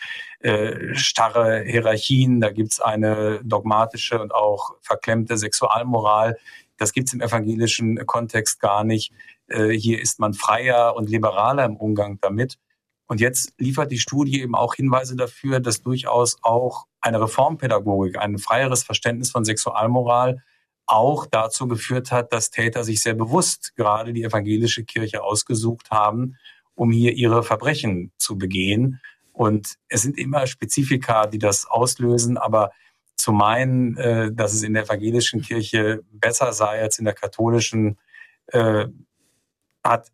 äh, starre Hierarchien, da gibt's eine dogmatische und auch verklemmte Sexualmoral. Das gibt's im evangelischen Kontext gar nicht. Äh, hier ist man freier und liberaler im Umgang damit. Und jetzt liefert die Studie eben auch Hinweise dafür, dass durchaus auch eine Reformpädagogik, ein freieres Verständnis von Sexualmoral auch dazu geführt hat, dass Täter sich sehr bewusst gerade die evangelische Kirche ausgesucht haben, um hier ihre Verbrechen zu begehen. Und es sind immer Spezifika, die das auslösen, aber zu meinen, äh, dass es in der evangelischen Kirche besser sei als in der katholischen, äh, hat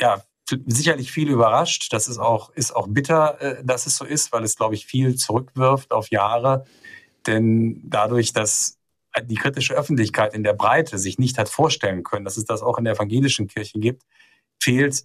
ja sicherlich viel überrascht. Das ist auch, ist auch bitter, äh, dass es so ist, weil es, glaube ich, viel zurückwirft auf Jahre. Denn dadurch, dass die kritische Öffentlichkeit in der Breite sich nicht hat vorstellen können, dass es das auch in der evangelischen Kirche gibt, fehlt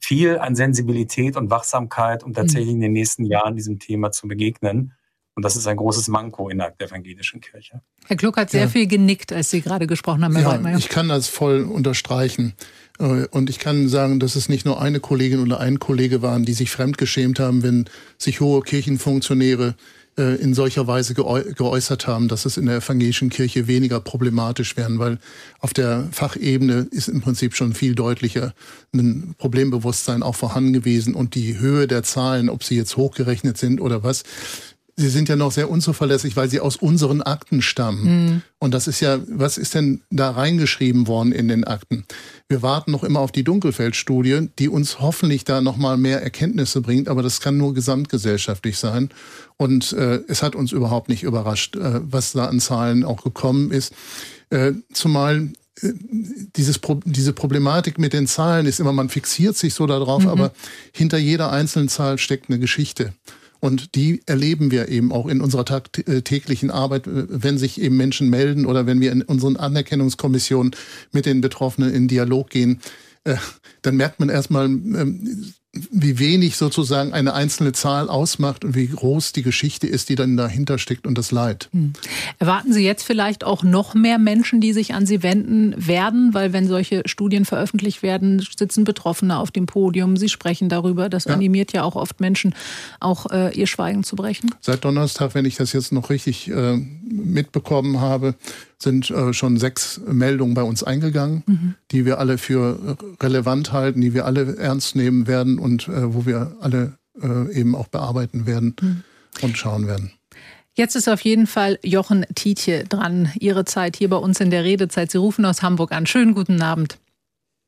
viel an Sensibilität und Wachsamkeit, um tatsächlich in den nächsten Jahren diesem Thema zu begegnen. Und das ist ein großes Manko innerhalb der evangelischen Kirche. Herr Kluck hat sehr ja. viel genickt, als Sie gerade gesprochen haben, Herr ja. Ich kann das voll unterstreichen. Äh, und ich kann sagen, dass es nicht nur eine Kollegin oder ein Kollege waren, die sich fremdgeschämt haben, wenn sich hohe Kirchenfunktionäre äh, in solcher Weise geäußert haben, dass es in der evangelischen Kirche weniger problematisch wäre, weil auf der Fachebene ist im Prinzip schon viel deutlicher ein Problembewusstsein auch vorhanden gewesen und die Höhe der Zahlen, ob sie jetzt hochgerechnet sind oder was, Sie sind ja noch sehr unzuverlässig, weil Sie aus unseren Akten stammen. Mhm. Und das ist ja, was ist denn da reingeschrieben worden in den Akten? Wir warten noch immer auf die Dunkelfeldstudie, die uns hoffentlich da nochmal mehr Erkenntnisse bringt, aber das kann nur gesamtgesellschaftlich sein. Und äh, es hat uns überhaupt nicht überrascht, äh, was da an Zahlen auch gekommen ist. Äh, zumal äh, dieses, diese Problematik mit den Zahlen ist immer, man fixiert sich so darauf, mhm. aber hinter jeder einzelnen Zahl steckt eine Geschichte. Und die erleben wir eben auch in unserer tagtäglichen Arbeit, wenn sich eben Menschen melden oder wenn wir in unseren Anerkennungskommissionen mit den Betroffenen in Dialog gehen. Äh, dann merkt man erstmal, ähm, wie wenig sozusagen eine einzelne Zahl ausmacht und wie groß die Geschichte ist, die dann dahinter steckt und das Leid. Hm. Erwarten Sie jetzt vielleicht auch noch mehr Menschen, die sich an Sie wenden werden? Weil wenn solche Studien veröffentlicht werden, sitzen Betroffene auf dem Podium, sie sprechen darüber. Das ja. animiert ja auch oft Menschen, auch äh, ihr Schweigen zu brechen. Seit Donnerstag, wenn ich das jetzt noch richtig äh, mitbekommen habe, sind äh, schon sechs Meldungen bei uns eingegangen, mhm. die wir alle für relevant halten, die wir alle ernst nehmen werden und äh, wo wir alle äh, eben auch bearbeiten werden mhm. und schauen werden. Jetzt ist auf jeden Fall Jochen Tietje dran. Ihre Zeit hier bei uns in der Redezeit. Sie rufen aus Hamburg an. Schönen guten Abend.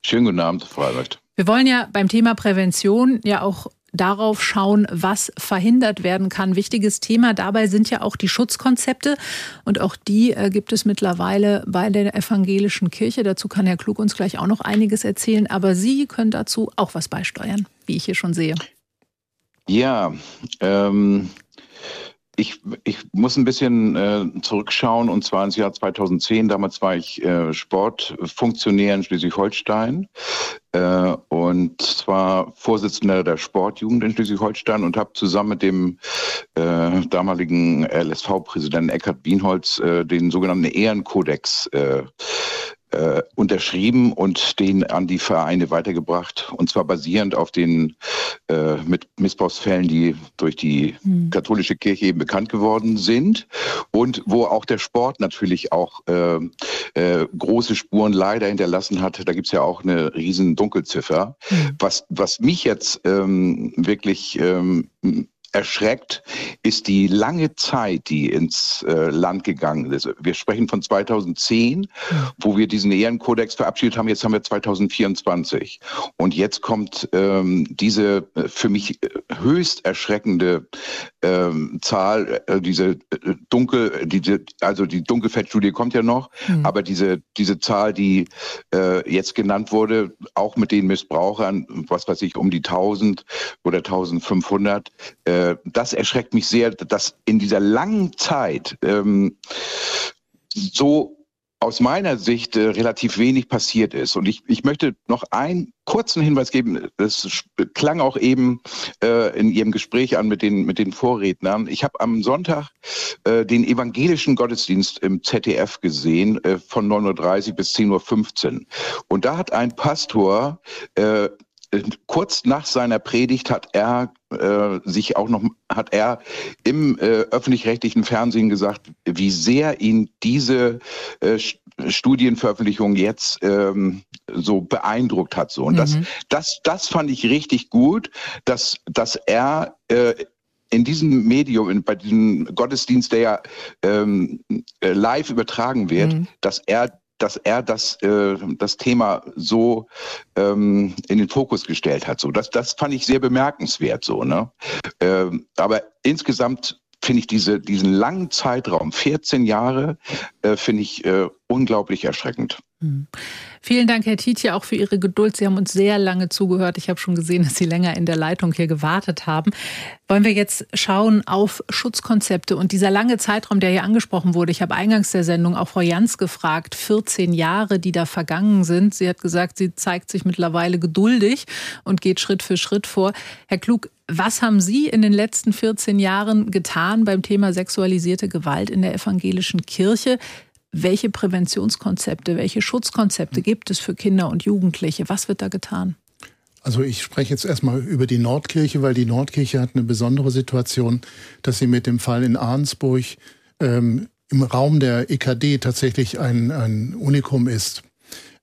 Schönen guten Abend, Frau Albrecht. Wir wollen ja beim Thema Prävention ja auch darauf schauen, was verhindert werden kann. Wichtiges Thema dabei sind ja auch die Schutzkonzepte und auch die äh, gibt es mittlerweile bei der evangelischen Kirche. Dazu kann Herr Klug uns gleich auch noch einiges erzählen, aber Sie können dazu auch was beisteuern, wie ich hier schon sehe. Ja, ähm, ich, ich muss ein bisschen äh, zurückschauen und zwar ins Jahr 2010. Damals war ich äh, Sportfunktionär in Schleswig-Holstein äh, und zwar Vorsitzender der Sportjugend in Schleswig-Holstein und habe zusammen mit dem äh, damaligen LSV-Präsidenten Eckhard Wienholz äh, den sogenannten Ehrenkodex äh, äh, unterschrieben und den an die Vereine weitergebracht. Und zwar basierend auf den äh, mit Missbrauchsfällen, die durch die mhm. katholische Kirche eben bekannt geworden sind. Und wo auch der Sport natürlich auch äh, äh, große Spuren leider hinterlassen hat. Da gibt's ja auch eine riesen Dunkelziffer. Mhm. Was, was mich jetzt ähm, wirklich ähm, erschreckt, ist die lange Zeit, die ins äh, Land gegangen ist. Wir sprechen von 2010, wo wir diesen Ehrenkodex verabschiedet haben. Jetzt haben wir 2024. Und jetzt kommt ähm, diese äh, für mich äh, höchst erschreckende ähm, Zahl, äh, diese äh, dunkel, diese, also die Dunkelfeldstudie kommt ja noch, mhm. aber diese, diese Zahl, die äh, jetzt genannt wurde, auch mit den Missbrauchern, was weiß ich, um die 1000 oder 1500, äh, das erschreckt mich sehr, dass in dieser langen Zeit ähm, so aus meiner Sicht äh, relativ wenig passiert ist. Und ich, ich möchte noch einen kurzen Hinweis geben. Das klang auch eben äh, in Ihrem Gespräch an mit den, mit den Vorrednern. Ich habe am Sonntag äh, den evangelischen Gottesdienst im ZDF gesehen äh, von 9.30 Uhr bis 10.15 Uhr. Und da hat ein Pastor äh, kurz nach seiner Predigt hat er äh, sich auch noch hat er im äh, öffentlich-rechtlichen Fernsehen gesagt, wie sehr ihn diese äh, Studienveröffentlichung jetzt ähm, so beeindruckt hat. So und mhm. das, das, das fand ich richtig gut, dass dass er äh, in diesem Medium, bei diesem Gottesdienst, der ja ähm, äh, live übertragen wird, mhm. dass er dass er das, äh, das Thema so ähm, in den Fokus gestellt hat. So, das, das fand ich sehr bemerkenswert. So, ne? Ähm, aber insgesamt finde ich diese, diesen langen Zeitraum, 14 Jahre, äh, finde ich äh, unglaublich erschreckend. Mhm. Vielen Dank, Herr Tietje, auch für Ihre Geduld. Sie haben uns sehr lange zugehört. Ich habe schon gesehen, dass Sie länger in der Leitung hier gewartet haben. Wollen wir jetzt schauen auf Schutzkonzepte und dieser lange Zeitraum, der hier angesprochen wurde. Ich habe eingangs der Sendung auch Frau Jans gefragt, 14 Jahre, die da vergangen sind. Sie hat gesagt, sie zeigt sich mittlerweile geduldig und geht Schritt für Schritt vor. Herr Klug, was haben Sie in den letzten 14 Jahren getan beim Thema sexualisierte Gewalt in der evangelischen Kirche? Welche Präventionskonzepte, welche Schutzkonzepte gibt es für Kinder und Jugendliche? Was wird da getan? Also ich spreche jetzt erstmal über die Nordkirche, weil die Nordkirche hat eine besondere Situation, dass sie mit dem Fall in Arnsburg ähm, im Raum der EKD tatsächlich ein, ein Unikum ist.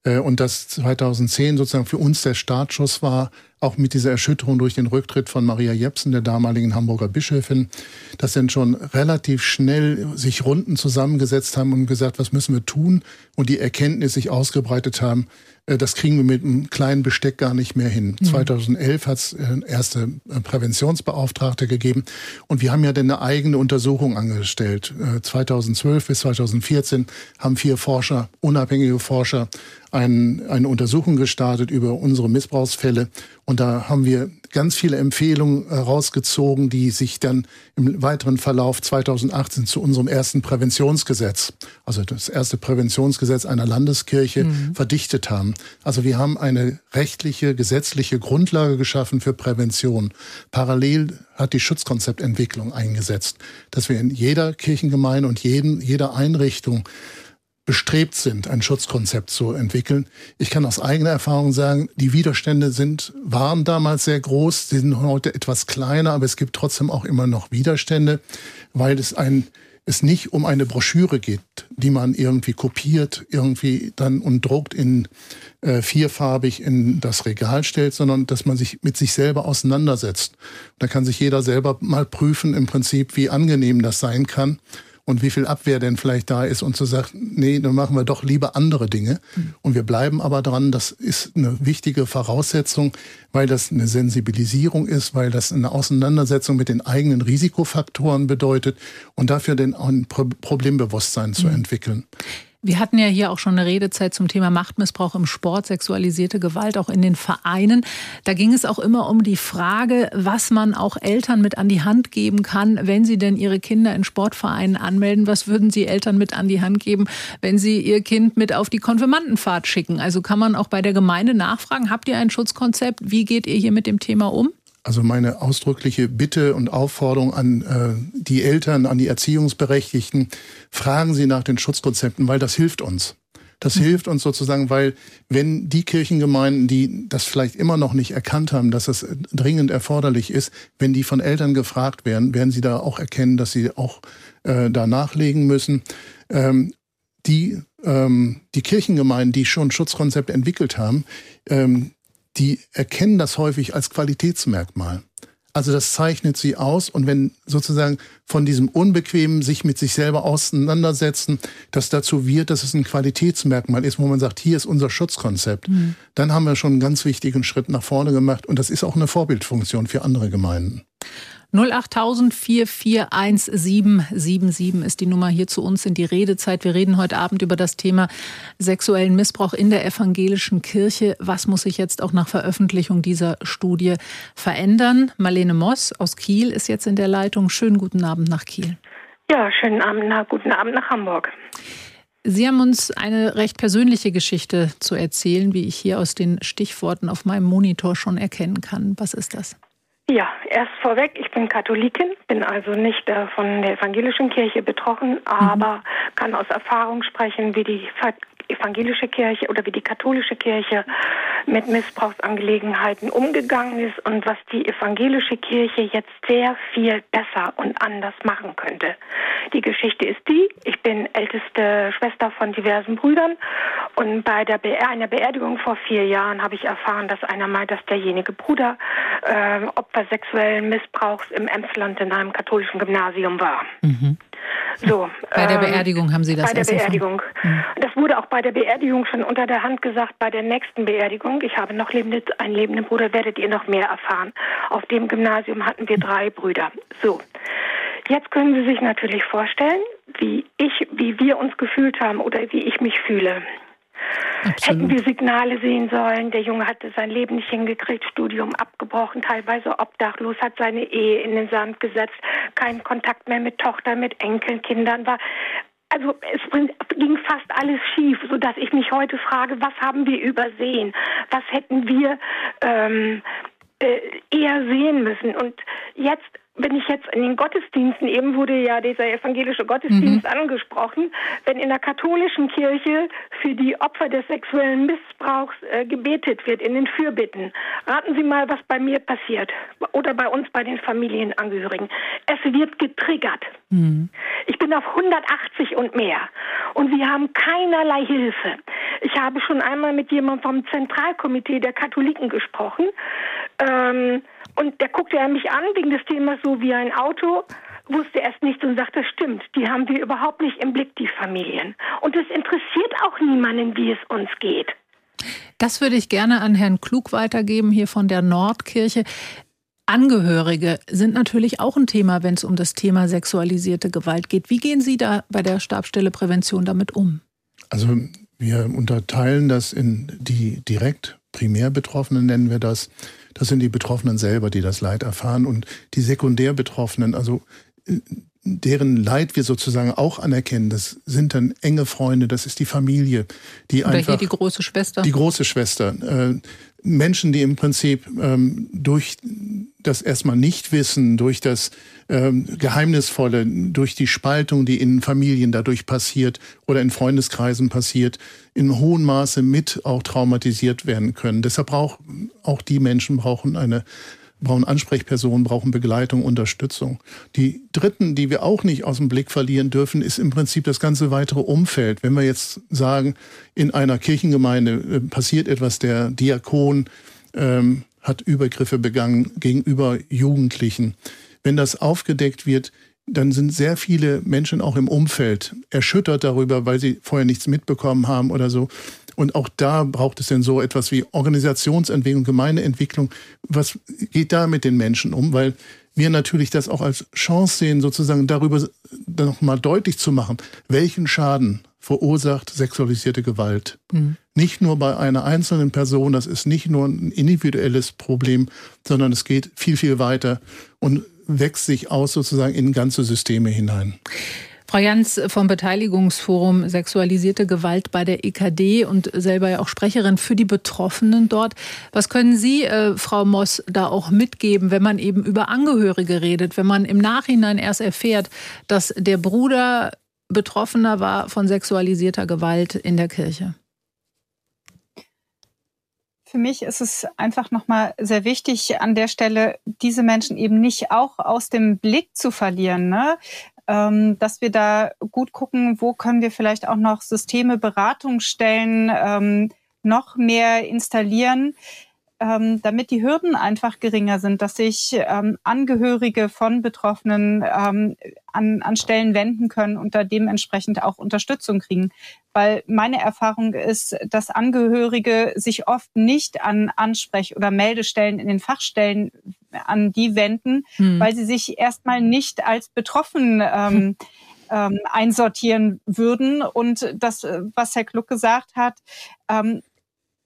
Äh, und das 2010 sozusagen für uns der Startschuss war, auch mit dieser Erschütterung durch den Rücktritt von Maria Jepsen, der damaligen Hamburger Bischöfin, dass dann schon relativ schnell sich Runden zusammengesetzt haben und gesagt, was müssen wir tun? Und die Erkenntnis sich ausgebreitet haben, das kriegen wir mit einem kleinen Besteck gar nicht mehr hin. Mhm. 2011 hat es äh, erste äh, Präventionsbeauftragte gegeben und wir haben ja dann eine eigene Untersuchung angestellt. 2012 bis 2014 haben vier Forscher, unabhängige Forscher, ein, eine Untersuchung gestartet über unsere Missbrauchsfälle und da haben wir ganz viele Empfehlungen herausgezogen, die sich dann im weiteren Verlauf 2018 zu unserem ersten Präventionsgesetz, also das erste Präventionsgesetz einer Landeskirche, mhm. verdichtet haben. Also wir haben eine rechtliche, gesetzliche Grundlage geschaffen für Prävention. Parallel hat die Schutzkonzeptentwicklung eingesetzt, dass wir in jeder Kirchengemeinde und jeden, jeder Einrichtung bestrebt sind, ein Schutzkonzept zu entwickeln. Ich kann aus eigener Erfahrung sagen, die Widerstände sind, waren damals sehr groß, sie sind heute etwas kleiner, aber es gibt trotzdem auch immer noch Widerstände, weil es ein, es nicht um eine Broschüre geht, die man irgendwie kopiert, irgendwie dann und druckt in äh, vierfarbig in das Regal stellt, sondern dass man sich mit sich selber auseinandersetzt. Da kann sich jeder selber mal prüfen, im Prinzip, wie angenehm das sein kann und wie viel Abwehr denn vielleicht da ist und zu sagen, nee, dann machen wir doch lieber andere Dinge. Mhm. Und wir bleiben aber dran, das ist eine wichtige Voraussetzung, weil das eine Sensibilisierung ist, weil das eine Auseinandersetzung mit den eigenen Risikofaktoren bedeutet und dafür den ein Problembewusstsein zu mhm. entwickeln. Wir hatten ja hier auch schon eine Redezeit zum Thema Machtmissbrauch im Sport, sexualisierte Gewalt auch in den Vereinen. Da ging es auch immer um die Frage, was man auch Eltern mit an die Hand geben kann, wenn sie denn ihre Kinder in Sportvereinen anmelden. Was würden Sie Eltern mit an die Hand geben, wenn sie ihr Kind mit auf die Konfirmandenfahrt schicken? Also kann man auch bei der Gemeinde nachfragen, habt ihr ein Schutzkonzept? Wie geht ihr hier mit dem Thema um? Also meine ausdrückliche Bitte und Aufforderung an äh, die Eltern, an die Erziehungsberechtigten, fragen Sie nach den Schutzkonzepten, weil das hilft uns. Das mhm. hilft uns sozusagen, weil wenn die Kirchengemeinden, die das vielleicht immer noch nicht erkannt haben, dass das dringend erforderlich ist, wenn die von Eltern gefragt werden, werden sie da auch erkennen, dass sie auch äh, da nachlegen müssen. Ähm, die, ähm, die Kirchengemeinden, die schon Schutzkonzepte entwickelt haben, ähm, die erkennen das häufig als Qualitätsmerkmal. Also das zeichnet sie aus und wenn sozusagen von diesem Unbequemen sich mit sich selber auseinandersetzen, das dazu wird, dass es ein Qualitätsmerkmal ist, wo man sagt, hier ist unser Schutzkonzept, mhm. dann haben wir schon einen ganz wichtigen Schritt nach vorne gemacht und das ist auch eine Vorbildfunktion für andere Gemeinden. 08000 441 ist die Nummer hier zu uns in die Redezeit. Wir reden heute Abend über das Thema sexuellen Missbrauch in der evangelischen Kirche. Was muss sich jetzt auch nach Veröffentlichung dieser Studie verändern? Marlene Moss aus Kiel ist jetzt in der Leitung. Schönen guten Abend nach Kiel. Ja, schönen Abend, nach, guten Abend nach Hamburg. Sie haben uns eine recht persönliche Geschichte zu erzählen, wie ich hier aus den Stichworten auf meinem Monitor schon erkennen kann. Was ist das? Ja, erst vorweg, ich bin Katholikin, bin also nicht äh, von der evangelischen Kirche betroffen, aber mhm. kann aus Erfahrung sprechen, wie die evangelische Kirche oder wie die katholische Kirche mit Missbrauchsangelegenheiten umgegangen ist und was die evangelische Kirche jetzt sehr viel besser und anders machen könnte. Die Geschichte ist die, ich bin älteste Schwester von diversen Brüdern und bei der Be einer Beerdigung vor vier Jahren habe ich erfahren, dass einer meint, dass derjenige Bruder äh, Opfer sexuellen Missbrauchs im Emsland in einem katholischen Gymnasium war. Mhm. So, bei der ähm, Beerdigung haben Sie das Bei der Beerdigung. Mhm. Das wurde auch bei der Beerdigung schon unter der Hand gesagt. Bei der nächsten Beerdigung, ich habe noch lebende, einen lebenden Bruder, werdet ihr noch mehr erfahren. Auf dem Gymnasium hatten wir drei Brüder. So, jetzt können Sie sich natürlich vorstellen, wie ich, wie wir uns gefühlt haben oder wie ich mich fühle. Absolut. Hätten wir Signale sehen sollen. Der Junge hatte sein Leben nicht hingekriegt, Studium abgebrochen, teilweise obdachlos, hat seine Ehe in den Sand gesetzt, keinen Kontakt mehr mit Tochter, mit Enkeln, Kindern war. Also es ging fast alles schief, so dass ich mich heute frage, was haben wir übersehen? Was hätten wir ähm, äh, eher sehen müssen? Und jetzt wenn ich jetzt in den Gottesdiensten, eben wurde ja dieser evangelische Gottesdienst mhm. angesprochen, wenn in der katholischen Kirche für die Opfer des sexuellen Missbrauchs äh, gebetet wird, in den Fürbitten, raten Sie mal, was bei mir passiert oder bei uns, bei den Familienangehörigen. Es wird getriggert. Mhm. Ich bin auf 180 und mehr und wir haben keinerlei Hilfe. Ich habe schon einmal mit jemandem vom Zentralkomitee der Katholiken gesprochen. Ähm, und der guckte ja mich an wegen des Themas so wie ein Auto, wusste erst nicht und sagte, stimmt, die haben wir überhaupt nicht im Blick, die Familien. Und es interessiert auch niemanden, wie es uns geht. Das würde ich gerne an Herrn Klug weitergeben, hier von der Nordkirche. Angehörige sind natürlich auch ein Thema, wenn es um das Thema sexualisierte Gewalt geht. Wie gehen Sie da bei der Stabstelle Prävention damit um? Also wir unterteilen das in die direkt primär Betroffenen, nennen wir das, das sind die Betroffenen selber, die das Leid erfahren und die sekundär Betroffenen, also äh, deren Leid wir sozusagen auch anerkennen, das sind dann enge Freunde, das ist die Familie, die Oder einfach hier die große Schwester. Die große Schwester, äh, Menschen, die im Prinzip ähm, durch das erstmal nicht wissen, durch das ähm, Geheimnisvolle, durch die Spaltung, die in Familien dadurch passiert oder in Freundeskreisen passiert, in hohem Maße mit auch traumatisiert werden können. Deshalb brauchen auch die Menschen brauchen eine brauchen Ansprechpersonen, brauchen Begleitung, Unterstützung. Die dritten, die wir auch nicht aus dem Blick verlieren dürfen, ist im Prinzip das ganze weitere Umfeld. Wenn wir jetzt sagen, in einer Kirchengemeinde äh, passiert etwas, der Diakon ähm, hat Übergriffe begangen gegenüber Jugendlichen. Wenn das aufgedeckt wird, dann sind sehr viele Menschen auch im Umfeld erschüttert darüber, weil sie vorher nichts mitbekommen haben oder so. Und auch da braucht es denn so etwas wie Organisationsentwicklung, Gemeindeentwicklung. Was geht da mit den Menschen um? Weil wir natürlich das auch als Chance sehen, sozusagen darüber nochmal deutlich zu machen, welchen Schaden verursacht sexualisierte Gewalt. Mhm. Nicht nur bei einer einzelnen Person, das ist nicht nur ein individuelles Problem, sondern es geht viel, viel weiter. Und wächst sich aus sozusagen in ganze Systeme hinein. Frau Jans vom Beteiligungsforum Sexualisierte Gewalt bei der EKD und selber ja auch Sprecherin für die Betroffenen dort. Was können Sie, äh, Frau Moss, da auch mitgeben, wenn man eben über Angehörige redet, wenn man im Nachhinein erst erfährt, dass der Bruder Betroffener war von sexualisierter Gewalt in der Kirche? Für mich ist es einfach nochmal sehr wichtig, an der Stelle diese Menschen eben nicht auch aus dem Blick zu verlieren. Ne? Ähm, dass wir da gut gucken, wo können wir vielleicht auch noch Systeme, Beratungsstellen ähm, noch mehr installieren ähm, damit die Hürden einfach geringer sind, dass sich ähm, Angehörige von Betroffenen ähm, an, an Stellen wenden können und da dementsprechend auch Unterstützung kriegen. Weil meine Erfahrung ist, dass Angehörige sich oft nicht an Ansprech- oder Meldestellen in den Fachstellen an die wenden, hm. weil sie sich erstmal nicht als betroffen ähm, [LAUGHS] ähm, einsortieren würden. Und das, was Herr Kluck gesagt hat, ähm,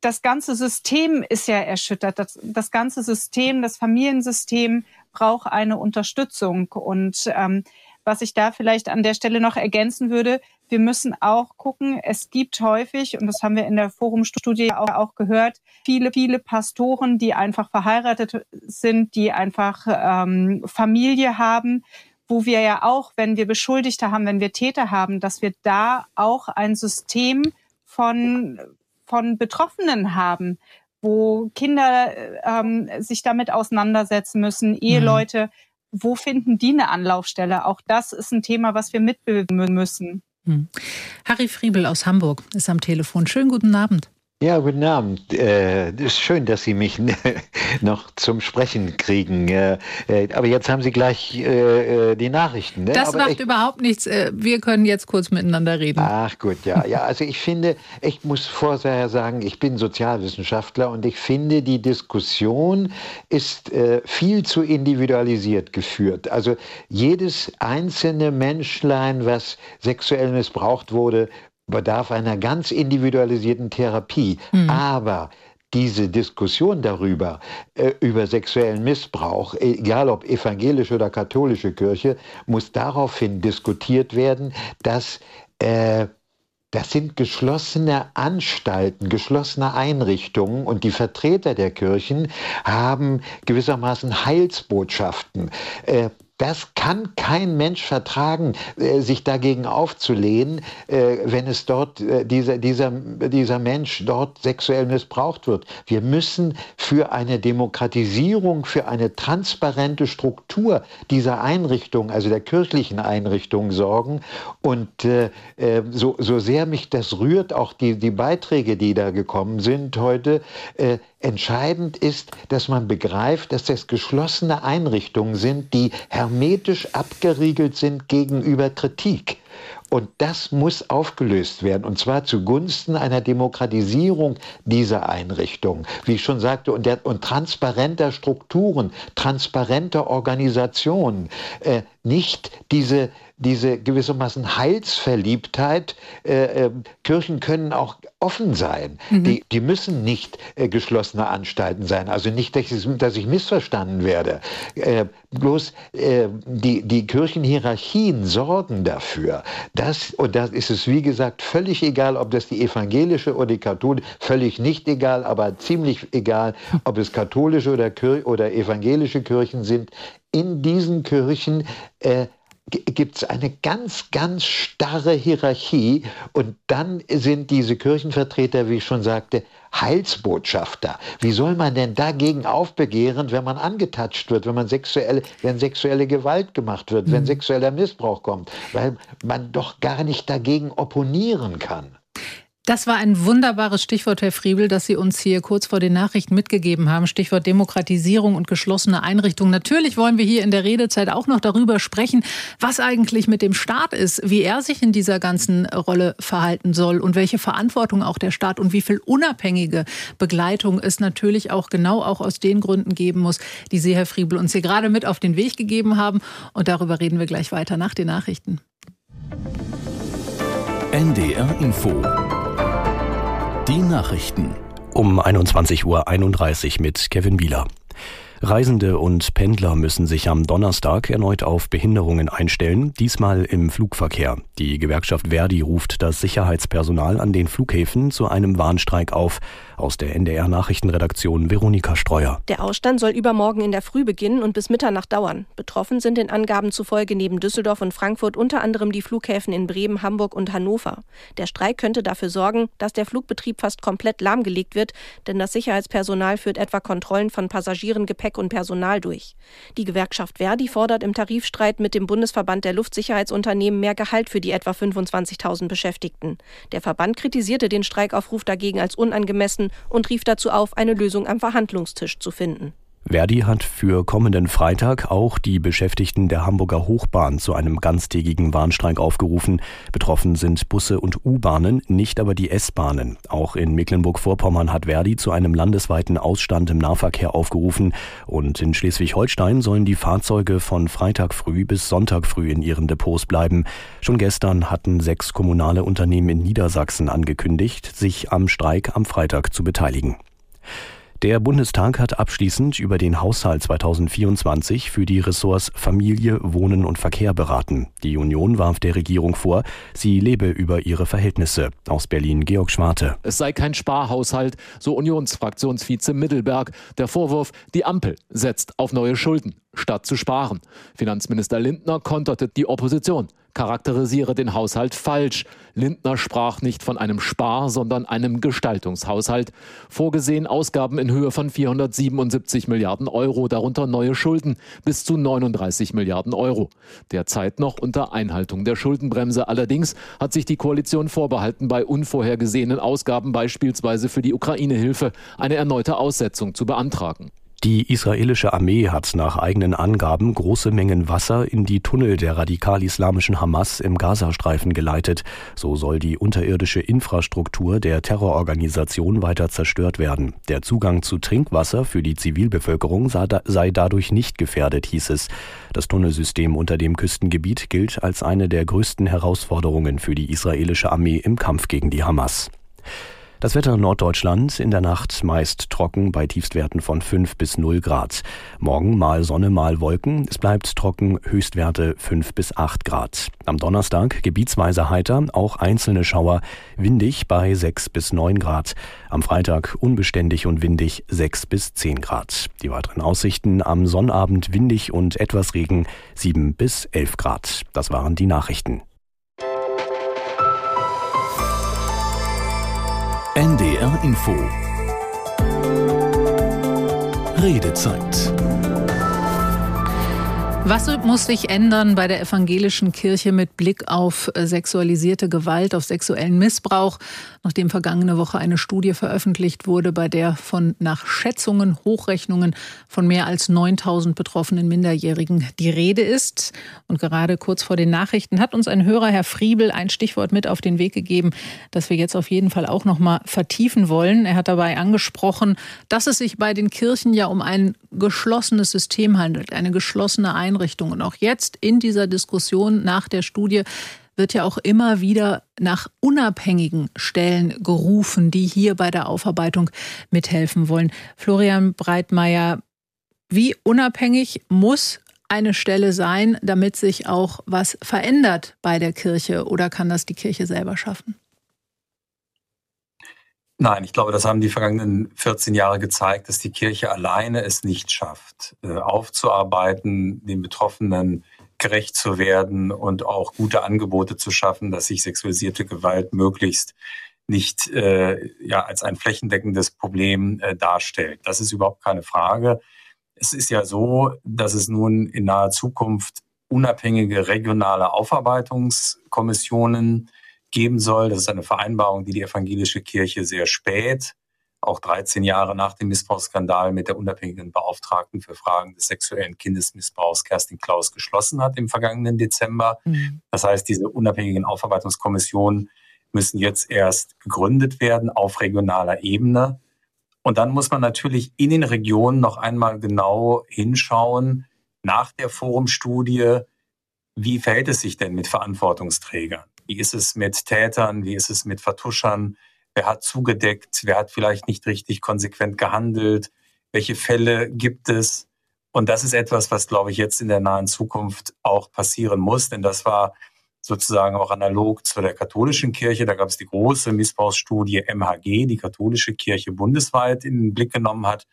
das ganze System ist ja erschüttert. Das, das ganze System, das Familiensystem braucht eine Unterstützung. Und ähm, was ich da vielleicht an der Stelle noch ergänzen würde, wir müssen auch gucken, es gibt häufig, und das haben wir in der Forumstudie auch, auch gehört, viele, viele Pastoren, die einfach verheiratet sind, die einfach ähm, Familie haben, wo wir ja auch, wenn wir Beschuldigte haben, wenn wir Täter haben, dass wir da auch ein System von, von Betroffenen haben, wo Kinder ähm, sich damit auseinandersetzen müssen, mhm. Eheleute, wo finden die eine Anlaufstelle? Auch das ist ein Thema, was wir mitbilden müssen. Hm. Harry Friebel aus Hamburg ist am Telefon. Schönen guten Abend. Ja, guten Abend. Äh, ist schön, dass Sie mich [LAUGHS] noch zum Sprechen kriegen. Äh, äh, aber jetzt haben Sie gleich äh, äh die Nachrichten. Ne? Das aber macht ich, überhaupt nichts. Äh, wir können jetzt kurz miteinander reden. Ach gut, ja. ja also ich finde, ich muss vorher sagen, ich bin Sozialwissenschaftler und ich finde, die Diskussion ist viel zu individualisiert geführt. Also jedes einzelne Menschlein, was sexuell missbraucht wurde, bedarf einer ganz individualisierten Therapie. Mhm. Aber diese Diskussion darüber, äh, über sexuellen Missbrauch, egal ob evangelische oder katholische Kirche, muss daraufhin diskutiert werden, dass äh, das sind geschlossene Anstalten, geschlossene Einrichtungen und die Vertreter der Kirchen haben gewissermaßen Heilsbotschaften. Äh, das kann kein Mensch vertragen, äh, sich dagegen aufzulehnen, äh, wenn es dort äh, dieser, dieser, dieser Mensch dort sexuell missbraucht wird. Wir müssen für eine Demokratisierung, für eine transparente Struktur dieser Einrichtung, also der kirchlichen Einrichtung sorgen. Und so, so sehr mich das rührt, auch die, die Beiträge, die da gekommen sind heute, Entscheidend ist, dass man begreift, dass das geschlossene Einrichtungen sind, die hermetisch abgeriegelt sind gegenüber Kritik. Und das muss aufgelöst werden, und zwar zugunsten einer Demokratisierung dieser Einrichtungen, wie ich schon sagte, und, der, und transparenter Strukturen, transparenter Organisationen. Äh, nicht diese, diese gewissermaßen Heilsverliebtheit. Äh, äh, Kirchen können auch offen sein. Mhm. Die, die müssen nicht äh, geschlossene Anstalten sein. Also nicht, dass ich, dass ich missverstanden werde. Äh, bloß äh, die, die Kirchenhierarchien sorgen dafür, dass, und da ist es wie gesagt völlig egal, ob das die evangelische oder die katholische, völlig nicht egal, aber ziemlich egal, ob es katholische oder, oder evangelische Kirchen sind. In diesen Kirchen äh, gibt es eine ganz, ganz starre Hierarchie und dann sind diese Kirchenvertreter, wie ich schon sagte, Heilsbotschafter. Wie soll man denn dagegen aufbegehren, wenn man angetatscht wird, wenn man sexuelle, wenn sexuelle Gewalt gemacht wird, mhm. wenn sexueller Missbrauch kommt, weil man doch gar nicht dagegen opponieren kann. Das war ein wunderbares Stichwort, Herr Friebel, das Sie uns hier kurz vor den Nachrichten mitgegeben haben. Stichwort Demokratisierung und geschlossene Einrichtungen. Natürlich wollen wir hier in der Redezeit auch noch darüber sprechen, was eigentlich mit dem Staat ist, wie er sich in dieser ganzen Rolle verhalten soll und welche Verantwortung auch der Staat und wie viel unabhängige Begleitung es natürlich auch genau auch aus den Gründen geben muss, die Sie, Herr Friebel, uns hier gerade mit auf den Weg gegeben haben. Und darüber reden wir gleich weiter nach den Nachrichten. NDR Info die Nachrichten. Um 21.31 Uhr mit Kevin Wieler. Reisende und Pendler müssen sich am Donnerstag erneut auf Behinderungen einstellen, diesmal im Flugverkehr. Die Gewerkschaft Verdi ruft das Sicherheitspersonal an den Flughäfen zu einem Warnstreik auf. Aus der NDR Nachrichtenredaktion Veronika Streuer. Der Ausstand soll übermorgen in der Früh beginnen und bis Mitternacht dauern. Betroffen sind den Angaben zufolge neben Düsseldorf und Frankfurt unter anderem die Flughäfen in Bremen, Hamburg und Hannover. Der Streik könnte dafür sorgen, dass der Flugbetrieb fast komplett lahmgelegt wird, denn das Sicherheitspersonal führt etwa Kontrollen von Passagieren, Gepäck und Personal durch. Die Gewerkschaft Verdi fordert im Tarifstreit mit dem Bundesverband der Luftsicherheitsunternehmen mehr Gehalt für die etwa 25.000 Beschäftigten. Der Verband kritisierte den Streikaufruf dagegen als unangemessen und rief dazu auf, eine Lösung am Verhandlungstisch zu finden. Verdi hat für kommenden Freitag auch die Beschäftigten der Hamburger Hochbahn zu einem ganztägigen Warnstreik aufgerufen. Betroffen sind Busse und U-Bahnen, nicht aber die S-Bahnen. Auch in Mecklenburg-Vorpommern hat Verdi zu einem landesweiten Ausstand im Nahverkehr aufgerufen. Und in Schleswig-Holstein sollen die Fahrzeuge von Freitag früh bis Sonntag früh in ihren Depots bleiben. Schon gestern hatten sechs kommunale Unternehmen in Niedersachsen angekündigt, sich am Streik am Freitag zu beteiligen. Der Bundestag hat abschließend über den Haushalt 2024 für die Ressorts Familie, Wohnen und Verkehr beraten. Die Union warf der Regierung vor, sie lebe über ihre Verhältnisse. Aus Berlin Georg Schwarte. Es sei kein Sparhaushalt, so Unionsfraktionsvize Mittelberg. Der Vorwurf, die Ampel setzt auf neue Schulden statt zu sparen. Finanzminister Lindner konterte die Opposition charakterisiere den Haushalt falsch. Lindner sprach nicht von einem Spar, sondern einem Gestaltungshaushalt. Vorgesehen Ausgaben in Höhe von 477 Milliarden Euro, darunter neue Schulden bis zu 39 Milliarden Euro. Derzeit noch unter Einhaltung der Schuldenbremse. Allerdings hat sich die Koalition vorbehalten, bei unvorhergesehenen Ausgaben beispielsweise für die Ukraine-Hilfe eine erneute Aussetzung zu beantragen. Die israelische Armee hat nach eigenen Angaben große Mengen Wasser in die Tunnel der radikal-islamischen Hamas im Gazastreifen geleitet. So soll die unterirdische Infrastruktur der Terrororganisation weiter zerstört werden. Der Zugang zu Trinkwasser für die Zivilbevölkerung sei dadurch nicht gefährdet, hieß es. Das Tunnelsystem unter dem Küstengebiet gilt als eine der größten Herausforderungen für die israelische Armee im Kampf gegen die Hamas. Das Wetter in Norddeutschland in der Nacht meist trocken bei Tiefstwerten von 5 bis 0 Grad. Morgen mal Sonne, mal Wolken. Es bleibt trocken, Höchstwerte 5 bis 8 Grad. Am Donnerstag gebietsweise heiter, auch einzelne Schauer, windig bei 6 bis 9 Grad. Am Freitag unbeständig und windig 6 bis 10 Grad. Die weiteren Aussichten am Sonnabend windig und etwas Regen 7 bis 11 Grad. Das waren die Nachrichten. NDR Info. Redezeit was muss sich ändern bei der evangelischen Kirche mit Blick auf äh, sexualisierte Gewalt, auf sexuellen Missbrauch, nachdem vergangene Woche eine Studie veröffentlicht wurde, bei der von nach Schätzungen, Hochrechnungen von mehr als 9000 betroffenen Minderjährigen die Rede ist? Und gerade kurz vor den Nachrichten hat uns ein Hörer, Herr Friebel, ein Stichwort mit auf den Weg gegeben, das wir jetzt auf jeden Fall auch noch mal vertiefen wollen. Er hat dabei angesprochen, dass es sich bei den Kirchen ja um ein geschlossenes System handelt, eine geschlossene Einrichtung Einrichtungen. Auch jetzt in dieser Diskussion nach der Studie wird ja auch immer wieder nach unabhängigen Stellen gerufen, die hier bei der Aufarbeitung mithelfen wollen. Florian Breitmeier, wie unabhängig muss eine Stelle sein, damit sich auch was verändert bei der Kirche oder kann das die Kirche selber schaffen? Nein, ich glaube, das haben die vergangenen 14 Jahre gezeigt, dass die Kirche alleine es nicht schafft, äh, aufzuarbeiten, den Betroffenen gerecht zu werden und auch gute Angebote zu schaffen, dass sich sexualisierte Gewalt möglichst nicht äh, ja, als ein flächendeckendes Problem äh, darstellt. Das ist überhaupt keine Frage. Es ist ja so, dass es nun in naher Zukunft unabhängige regionale Aufarbeitungskommissionen geben soll. Das ist eine Vereinbarung, die die evangelische Kirche sehr spät, auch 13 Jahre nach dem Missbrauchsskandal mit der unabhängigen Beauftragten für Fragen des sexuellen Kindesmissbrauchs Kerstin Klaus geschlossen hat im vergangenen Dezember. Mhm. Das heißt, diese unabhängigen Aufarbeitungskommissionen müssen jetzt erst gegründet werden auf regionaler Ebene. Und dann muss man natürlich in den Regionen noch einmal genau hinschauen, nach der Forumstudie, wie verhält es sich denn mit Verantwortungsträgern? Wie ist es mit Tätern? Wie ist es mit Vertuschern? Wer hat zugedeckt? Wer hat vielleicht nicht richtig konsequent gehandelt? Welche Fälle gibt es? Und das ist etwas, was, glaube ich, jetzt in der nahen Zukunft auch passieren muss, denn das war sozusagen auch analog zu der katholischen Kirche. Da gab es die große Missbrauchsstudie MHG, die katholische Kirche bundesweit in den Blick genommen hat.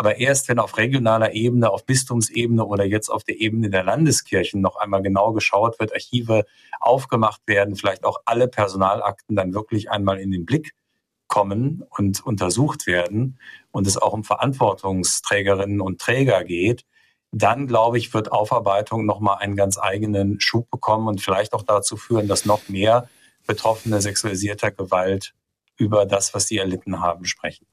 Aber erst wenn auf regionaler Ebene, auf Bistumsebene oder jetzt auf der Ebene der Landeskirchen noch einmal genau geschaut wird, Archive aufgemacht werden, vielleicht auch alle Personalakten dann wirklich einmal in den Blick kommen und untersucht werden und es auch um Verantwortungsträgerinnen und Träger geht, dann glaube ich, wird Aufarbeitung nochmal einen ganz eigenen Schub bekommen und vielleicht auch dazu führen, dass noch mehr Betroffene sexualisierter Gewalt über das, was sie erlitten haben, sprechen.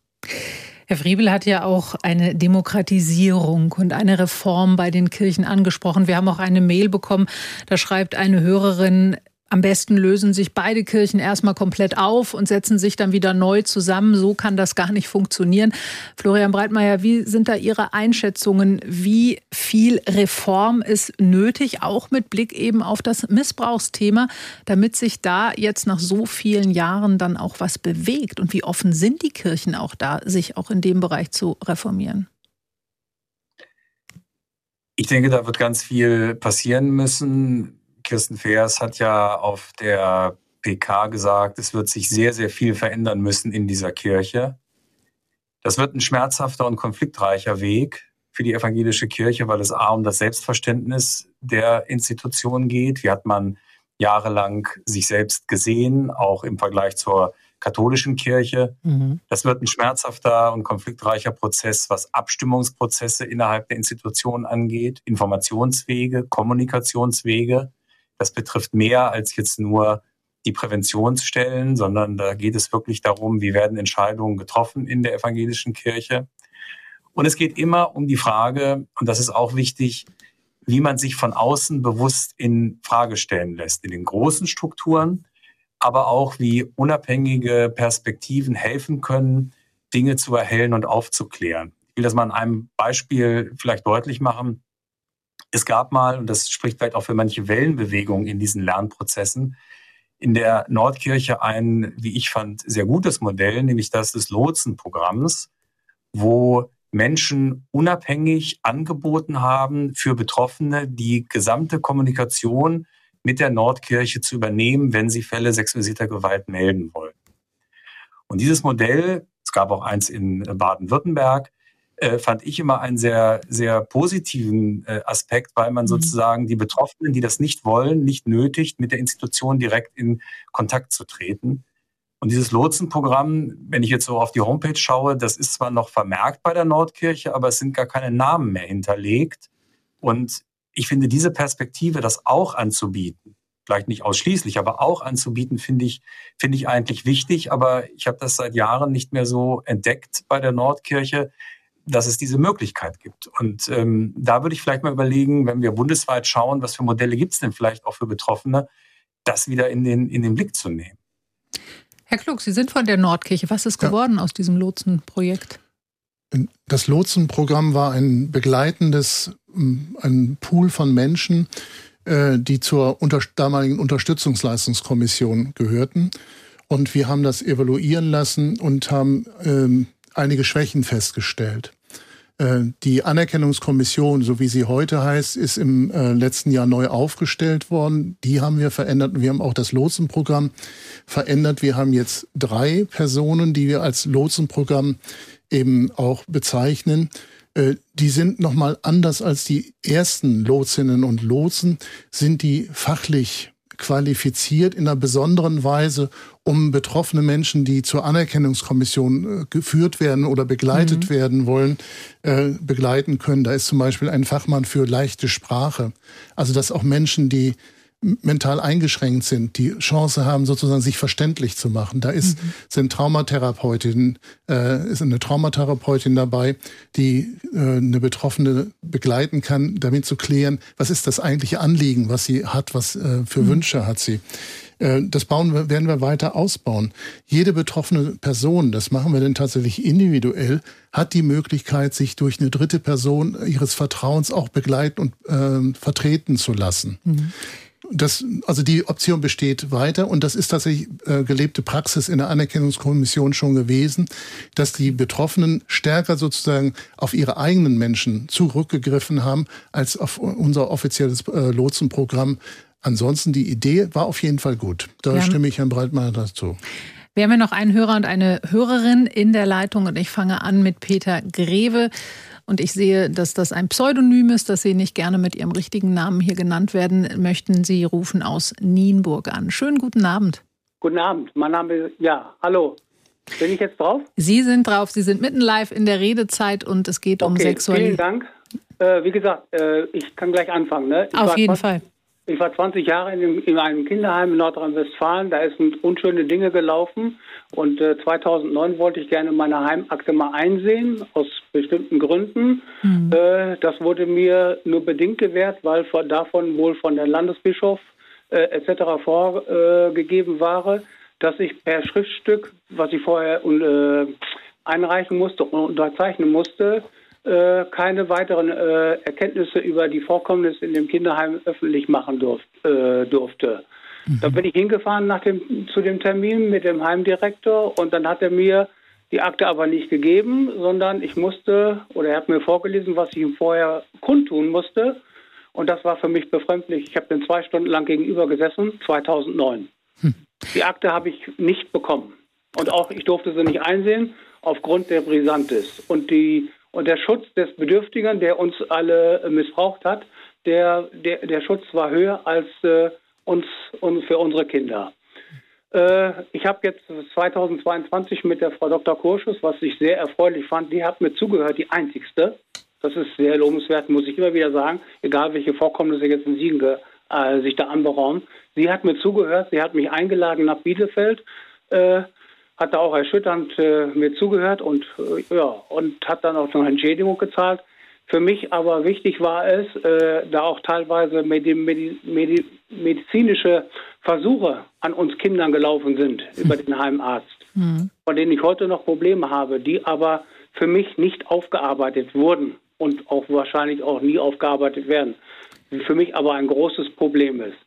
Herr Friebel hat ja auch eine Demokratisierung und eine Reform bei den Kirchen angesprochen. Wir haben auch eine Mail bekommen, da schreibt eine Hörerin, am besten lösen sich beide Kirchen erstmal komplett auf und setzen sich dann wieder neu zusammen. So kann das gar nicht funktionieren. Florian Breitmeier, wie sind da Ihre Einschätzungen? Wie viel Reform ist nötig, auch mit Blick eben auf das Missbrauchsthema, damit sich da jetzt nach so vielen Jahren dann auch was bewegt? Und wie offen sind die Kirchen auch da, sich auch in dem Bereich zu reformieren? Ich denke, da wird ganz viel passieren müssen. Kirsten Feers hat ja auf der PK gesagt, es wird sich sehr, sehr viel verändern müssen in dieser Kirche. Das wird ein schmerzhafter und konfliktreicher Weg für die evangelische Kirche, weil es A um das Selbstverständnis der Institution geht. Wie hat man jahrelang sich selbst gesehen, auch im Vergleich zur katholischen Kirche. Mhm. Das wird ein schmerzhafter und konfliktreicher Prozess, was Abstimmungsprozesse innerhalb der Institution angeht, Informationswege, Kommunikationswege. Das betrifft mehr als jetzt nur die Präventionsstellen, sondern da geht es wirklich darum, wie werden Entscheidungen getroffen in der evangelischen Kirche. Und es geht immer um die Frage, und das ist auch wichtig, wie man sich von außen bewusst in Frage stellen lässt, in den großen Strukturen, aber auch wie unabhängige Perspektiven helfen können, Dinge zu erhellen und aufzuklären. Ich will das mal an einem Beispiel vielleicht deutlich machen. Es gab mal, und das spricht vielleicht auch für manche Wellenbewegungen in diesen Lernprozessen, in der Nordkirche ein, wie ich fand, sehr gutes Modell, nämlich das des Lotsenprogramms, wo Menschen unabhängig angeboten haben, für Betroffene die gesamte Kommunikation mit der Nordkirche zu übernehmen, wenn sie Fälle sexualisierter Gewalt melden wollen. Und dieses Modell, es gab auch eins in Baden-Württemberg, äh, fand ich immer einen sehr, sehr positiven äh, Aspekt, weil man mhm. sozusagen die Betroffenen, die das nicht wollen, nicht nötigt, mit der Institution direkt in Kontakt zu treten. Und dieses Lotsenprogramm, wenn ich jetzt so auf die Homepage schaue, das ist zwar noch vermerkt bei der Nordkirche, aber es sind gar keine Namen mehr hinterlegt. Und ich finde, diese Perspektive, das auch anzubieten, vielleicht nicht ausschließlich, aber auch anzubieten, finde ich, finde ich eigentlich wichtig. Aber ich habe das seit Jahren nicht mehr so entdeckt bei der Nordkirche, dass es diese Möglichkeit gibt. Und ähm, da würde ich vielleicht mal überlegen, wenn wir bundesweit schauen, was für Modelle gibt es denn vielleicht auch für Betroffene, das wieder in den, in den Blick zu nehmen. Herr Klug, Sie sind von der Nordkirche. Was ist geworden ja. aus diesem Lotsenprojekt? Das Lotsenprogramm war ein begleitendes, ein Pool von Menschen, äh, die zur unter damaligen Unterstützungsleistungskommission gehörten. Und wir haben das evaluieren lassen und haben ähm, einige Schwächen festgestellt. Äh, die Anerkennungskommission, so wie sie heute heißt, ist im äh, letzten Jahr neu aufgestellt worden. Die haben wir verändert und wir haben auch das Lotsenprogramm verändert. Wir haben jetzt drei Personen, die wir als Lotsenprogramm eben auch bezeichnen. Äh, die sind nochmal anders als die ersten Lotsinnen und Lotsen, sind die fachlich qualifiziert in einer besonderen Weise, um betroffene Menschen, die zur Anerkennungskommission äh, geführt werden oder begleitet mhm. werden wollen, äh, begleiten können. Da ist zum Beispiel ein Fachmann für leichte Sprache. Also dass auch Menschen, die mental eingeschränkt sind, die Chance haben, sozusagen sich verständlich zu machen. Da ist, mhm. sind Traumatherapeutinnen, äh, ist eine Traumatherapeutin dabei, die äh, eine Betroffene begleiten kann, damit zu klären, was ist das eigentliche Anliegen, was sie hat, was äh, für mhm. Wünsche hat sie. Äh, das bauen wir, werden wir weiter ausbauen. Jede betroffene Person, das machen wir denn tatsächlich individuell, hat die Möglichkeit, sich durch eine dritte Person ihres Vertrauens auch begleiten und äh, vertreten zu lassen. Mhm. Das, also die Option besteht weiter und das ist tatsächlich äh, gelebte Praxis in der Anerkennungskommission schon gewesen, dass die Betroffenen stärker sozusagen auf ihre eigenen Menschen zurückgegriffen haben als auf unser offizielles äh, Lotsenprogramm. Ansonsten die Idee war auf jeden Fall gut. Da ja. stimme ich Herrn Breitmeier dazu. Wir haben ja noch einen Hörer und eine Hörerin in der Leitung und ich fange an mit Peter Greve. Und ich sehe, dass das ein Pseudonym ist, dass Sie nicht gerne mit Ihrem richtigen Namen hier genannt werden möchten. Sie rufen aus Nienburg an. Schönen guten Abend. Guten Abend. Mein Name ist, ja, hallo. Bin ich jetzt drauf? Sie sind drauf. Sie sind mitten live in der Redezeit und es geht okay, um Sexualität. Vielen Dank. Äh, wie gesagt, äh, ich kann gleich anfangen. Ne? Auf jeden Fall. ich war 20 Jahre in, dem, in einem Kinderheim in Nordrhein-Westfalen. Da sind unschöne Dinge gelaufen. Und äh, 2009 wollte ich gerne meine Heimakte mal einsehen, aus bestimmten Gründen. Mhm. Äh, das wurde mir nur bedingt gewährt, weil von, davon wohl von der Landesbischof äh, etc. vorgegeben war, dass ich per Schriftstück, was ich vorher äh, einreichen musste und unterzeichnen musste, äh, keine weiteren äh, Erkenntnisse über die Vorkommnisse in dem Kinderheim öffentlich machen durf, äh, durfte. Mhm. Da bin ich hingefahren nach dem, zu dem Termin mit dem Heimdirektor und dann hat er mir die Akte aber nicht gegeben, sondern ich musste, oder er hat mir vorgelesen, was ich ihm vorher kundtun musste. Und das war für mich befremdlich. Ich habe den zwei Stunden lang gegenüber gesessen, 2009. Hm. Die Akte habe ich nicht bekommen. Und auch ich durfte sie nicht einsehen aufgrund der Brisantes. Und die und der Schutz des Bedürftigen, der uns alle missbraucht hat, der, der, der Schutz war höher als äh, uns und für unsere Kinder. Äh, ich habe jetzt 2022 mit der Frau Dr. Kurschus, was ich sehr erfreulich fand, die hat mir zugehört, die einzigste. Das ist sehr lobenswert, muss ich immer wieder sagen, egal welche Vorkommnisse jetzt in Siegen äh, sich da anberaumen. Sie hat mir zugehört, sie hat mich eingeladen nach Bielefeld. Äh, hat da auch erschütternd äh, mir zugehört und äh, ja und hat dann auch noch eine Entschädigung gezahlt. Für mich aber wichtig war es, äh, da auch teilweise medi medi medi medizinische Versuche an uns Kindern gelaufen sind über den Heimarzt, mhm. von denen ich heute noch Probleme habe, die aber für mich nicht aufgearbeitet wurden und auch wahrscheinlich auch nie aufgearbeitet werden. Für mich aber ein großes Problem ist.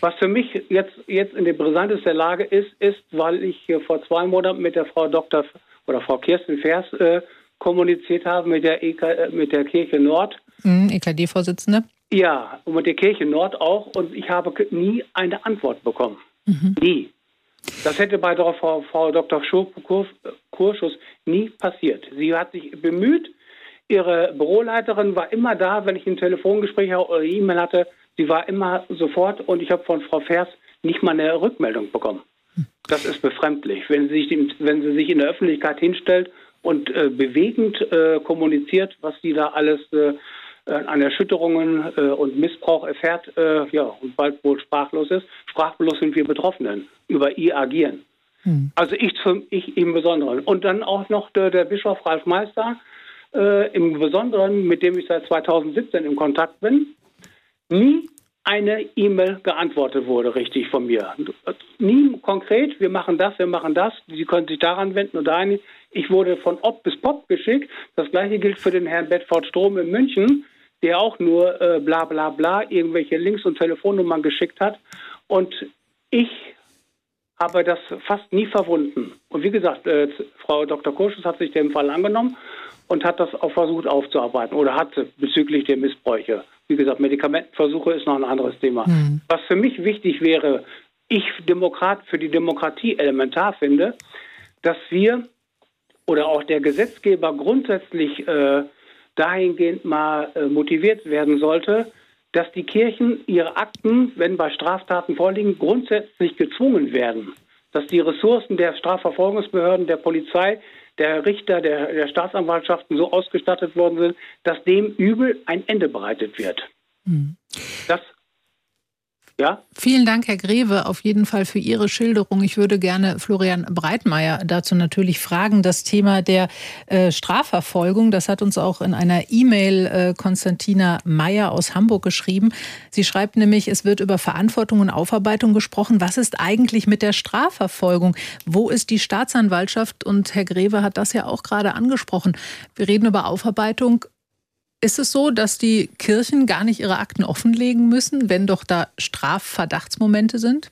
Was für mich jetzt, jetzt in der Brisantes der Lage ist, ist, weil ich vor zwei Monaten mit der Frau Dr. oder Frau Kirsten Vers äh, kommuniziert habe mit der, EK, äh, mit der Kirche Nord. Mhm, EKD-Vorsitzende. Ja, und mit der Kirche Nord auch. Und ich habe nie eine Antwort bekommen. Mhm. Nie. Das hätte bei Frau, Frau Dr. Kurschus nie passiert. Sie hat sich bemüht. Ihre Büroleiterin war immer da, wenn ich ein Telefongespräch oder E-Mail hatte, Sie war immer sofort und ich habe von Frau Vers nicht mal eine Rückmeldung bekommen. Das ist befremdlich. Wenn sie sich, wenn sie sich in der Öffentlichkeit hinstellt und äh, bewegend äh, kommuniziert, was sie da alles äh, an Erschütterungen äh, und Missbrauch erfährt, äh, ja, und bald wohl sprachlos ist. Sprachlos sind wir Betroffenen über ihr Agieren. Hm. Also ich, ich im Besonderen. Und dann auch noch der, der Bischof Ralf Meister, äh, im Besonderen, mit dem ich seit 2017 in Kontakt bin, nie eine E-Mail geantwortet wurde, richtig von mir. Nie konkret, wir machen das, wir machen das, Sie können sich daran wenden oder dahin. Ich wurde von Ob bis Pop geschickt. Das gleiche gilt für den Herrn Bedford Strom in München, der auch nur äh, bla bla bla irgendwelche Links und Telefonnummern geschickt hat. Und ich habe das fast nie verwunden. Und wie gesagt, äh, Frau Dr. Kurschus hat sich dem Fall angenommen und hat das auch versucht aufzuarbeiten oder hat bezüglich der Missbräuche. Wie gesagt, Medikamentenversuche ist noch ein anderes Thema. Mhm. Was für mich wichtig wäre, ich Demokrat für die Demokratie elementar finde, dass wir oder auch der Gesetzgeber grundsätzlich äh, dahingehend mal äh, motiviert werden sollte, dass die Kirchen ihre Akten, wenn bei Straftaten vorliegen, grundsätzlich gezwungen werden. Dass die Ressourcen der Strafverfolgungsbehörden, der Polizei der Richter, der, der Staatsanwaltschaften so ausgestattet worden sind, dass dem Übel ein Ende bereitet wird. Mhm. Das ja? Vielen Dank, Herr Greve, auf jeden Fall für Ihre Schilderung. Ich würde gerne Florian Breitmeier dazu natürlich fragen. Das Thema der äh, Strafverfolgung, das hat uns auch in einer E-Mail äh, Konstantina Meyer aus Hamburg geschrieben. Sie schreibt nämlich, es wird über Verantwortung und Aufarbeitung gesprochen. Was ist eigentlich mit der Strafverfolgung? Wo ist die Staatsanwaltschaft? Und Herr Greve hat das ja auch gerade angesprochen. Wir reden über Aufarbeitung. Ist es so, dass die Kirchen gar nicht ihre Akten offenlegen müssen, wenn doch da Strafverdachtsmomente sind?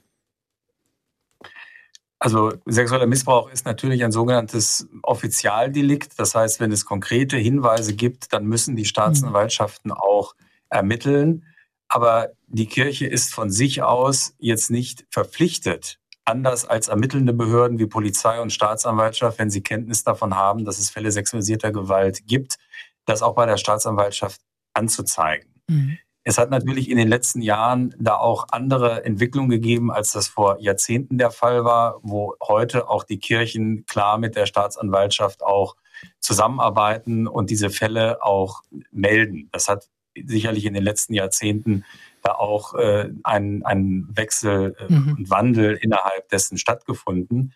Also sexueller Missbrauch ist natürlich ein sogenanntes Offizialdelikt. Das heißt, wenn es konkrete Hinweise gibt, dann müssen die Staatsanwaltschaften auch ermitteln. Aber die Kirche ist von sich aus jetzt nicht verpflichtet, anders als ermittelnde Behörden wie Polizei und Staatsanwaltschaft, wenn sie Kenntnis davon haben, dass es Fälle sexualisierter Gewalt gibt, das auch bei der Staatsanwaltschaft anzuzeigen. Mhm. Es hat natürlich in den letzten Jahren da auch andere Entwicklungen gegeben, als das vor Jahrzehnten der Fall war, wo heute auch die Kirchen klar mit der Staatsanwaltschaft auch zusammenarbeiten und diese Fälle auch melden. Das hat sicherlich in den letzten Jahrzehnten da auch äh, ein, ein Wechsel äh, mhm. und Wandel innerhalb dessen stattgefunden.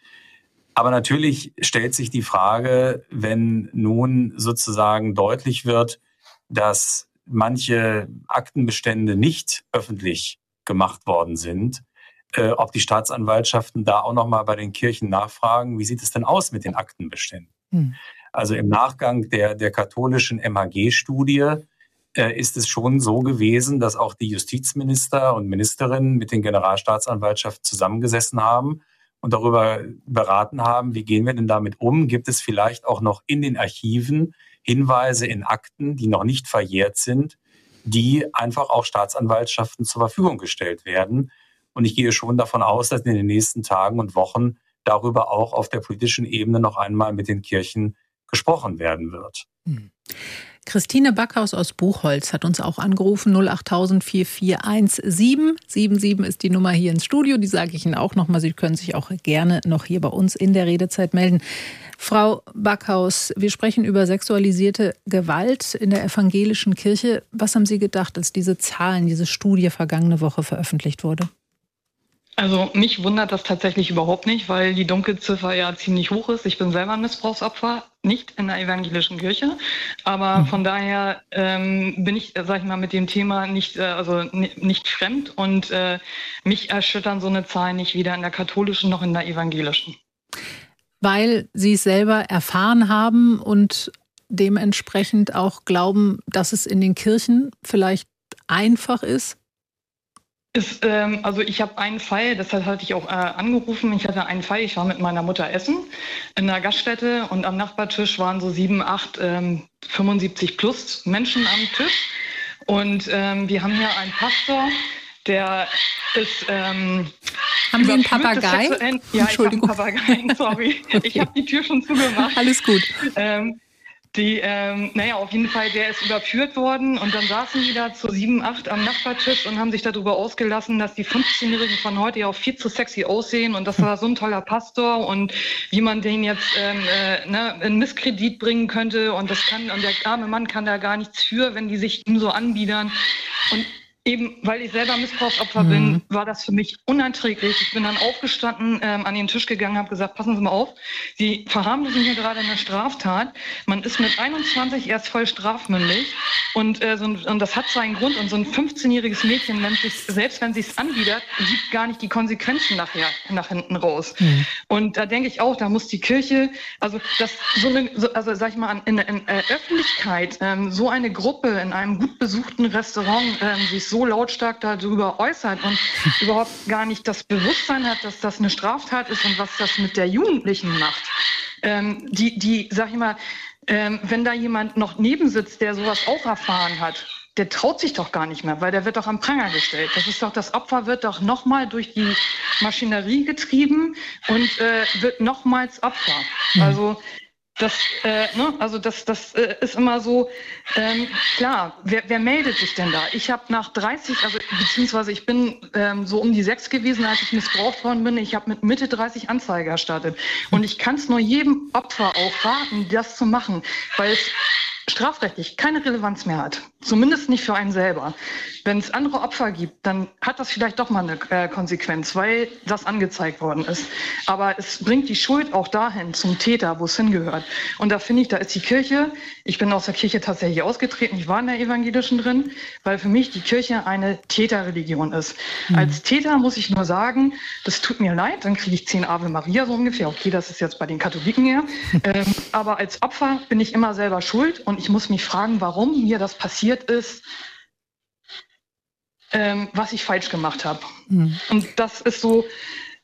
Aber natürlich stellt sich die Frage, wenn nun sozusagen deutlich wird, dass manche Aktenbestände nicht öffentlich gemacht worden sind, äh, ob die Staatsanwaltschaften da auch noch mal bei den Kirchen nachfragen, wie sieht es denn aus mit den Aktenbeständen? Hm. Also im Nachgang der, der katholischen MHG-Studie äh, ist es schon so gewesen, dass auch die Justizminister und Ministerinnen mit den Generalstaatsanwaltschaften zusammengesessen haben und darüber beraten haben, wie gehen wir denn damit um? Gibt es vielleicht auch noch in den Archiven Hinweise in Akten, die noch nicht verjährt sind, die einfach auch Staatsanwaltschaften zur Verfügung gestellt werden? Und ich gehe schon davon aus, dass in den nächsten Tagen und Wochen darüber auch auf der politischen Ebene noch einmal mit den Kirchen gesprochen werden wird. Hm. Christine Backhaus aus Buchholz hat uns auch angerufen, 08000 4417. 77 ist die Nummer hier ins Studio, die sage ich Ihnen auch nochmal. Sie können sich auch gerne noch hier bei uns in der Redezeit melden. Frau Backhaus, wir sprechen über sexualisierte Gewalt in der evangelischen Kirche. Was haben Sie gedacht, als diese Zahlen, diese Studie vergangene Woche veröffentlicht wurde? Also mich wundert das tatsächlich überhaupt nicht, weil die Dunkelziffer ja ziemlich hoch ist. Ich bin selber ein Missbrauchsopfer, nicht in der evangelischen Kirche, aber mhm. von daher ähm, bin ich, sag ich mal, mit dem Thema nicht, äh, also nicht fremd und äh, mich erschüttern so eine Zahl nicht weder in der katholischen noch in der evangelischen. Weil Sie es selber erfahren haben und dementsprechend auch glauben, dass es in den Kirchen vielleicht einfach ist, ist, ähm, also ich habe einen Fall, deshalb hatte ich auch äh, angerufen. Ich hatte einen Fall, ich war mit meiner Mutter essen in einer Gaststätte und am Nachbartisch waren so sieben, acht, ähm, 75 plus Menschen am Tisch. Und ähm, wir haben hier einen Pastor, der ist. Ähm, haben Sie einen Papagei? Ja, ich habe einen Papagei, sorry. [LAUGHS] Ich habe die Tür schon zugemacht. Alles gut. Die, ähm, naja, auf jeden Fall, der ist überführt worden und dann saßen die da zu sieben, acht am Nachbartisch und haben sich darüber ausgelassen, dass die 15-Jährigen von heute ja auch viel zu sexy aussehen und das war so ein toller Pastor und wie man den jetzt ähm, äh, ne, in Misskredit bringen könnte und das kann, und der arme Mann kann da gar nichts für, wenn die sich ihm so anbiedern. Und eben weil ich selber Missbrauchsopfer mhm. bin, war das für mich unerträglich. Ich bin dann aufgestanden, ähm, an den Tisch gegangen, habe gesagt, passen Sie mal auf, Sie verharmlosen hier gerade eine Straftat. Man ist mit 21 erst voll strafmündig und, äh, so ein, und das hat seinen Grund. Und so ein 15-jähriges Mädchen, wenn sich, selbst wenn sie es anbietet, sieht gar nicht die Konsequenzen nachher nach hinten raus. Mhm. Und da denke ich auch, da muss die Kirche, also das so eine, so, also sag ich mal, in, in äh, Öffentlichkeit ähm, so eine Gruppe in einem gut besuchten Restaurant ähm, sich so lautstark darüber äußert und [LAUGHS] überhaupt gar nicht das Bewusstsein hat, dass das eine Straftat ist und was das mit der Jugendlichen macht. Ähm, die, die, sag ich mal, ähm, wenn da jemand noch neben sitzt, der sowas auch erfahren hat, der traut sich doch gar nicht mehr, weil der wird doch am Pranger gestellt. Das ist doch, das Opfer wird doch nochmal durch die Maschinerie getrieben und äh, wird nochmals Opfer. Mhm. Also das, äh, ne, also das, das äh, ist immer so, ähm, klar, wer, wer meldet sich denn da? Ich habe nach 30, also beziehungsweise ich bin ähm, so um die sechs gewesen, als ich missbraucht worden bin. Ich habe mit Mitte 30 Anzeige erstattet. Und ich kann es nur jedem Opfer auch raten, das zu machen, weil es strafrechtlich keine Relevanz mehr hat. Zumindest nicht für einen selber. Wenn es andere Opfer gibt, dann hat das vielleicht doch mal eine äh, Konsequenz, weil das angezeigt worden ist. Aber es bringt die Schuld auch dahin zum Täter, wo es hingehört. Und da finde ich, da ist die Kirche, ich bin aus der Kirche tatsächlich ausgetreten, ich war in der evangelischen drin, weil für mich die Kirche eine Täterreligion ist. Mhm. Als Täter muss ich nur sagen, das tut mir leid, dann kriege ich zehn Ave Maria so ungefähr. Okay, das ist jetzt bei den Katholiken her. [LAUGHS] ähm, aber als Opfer bin ich immer selber schuld und ich muss mich fragen, warum mir das passiert ist, ähm, was ich falsch gemacht habe. Mhm. Und das ist so,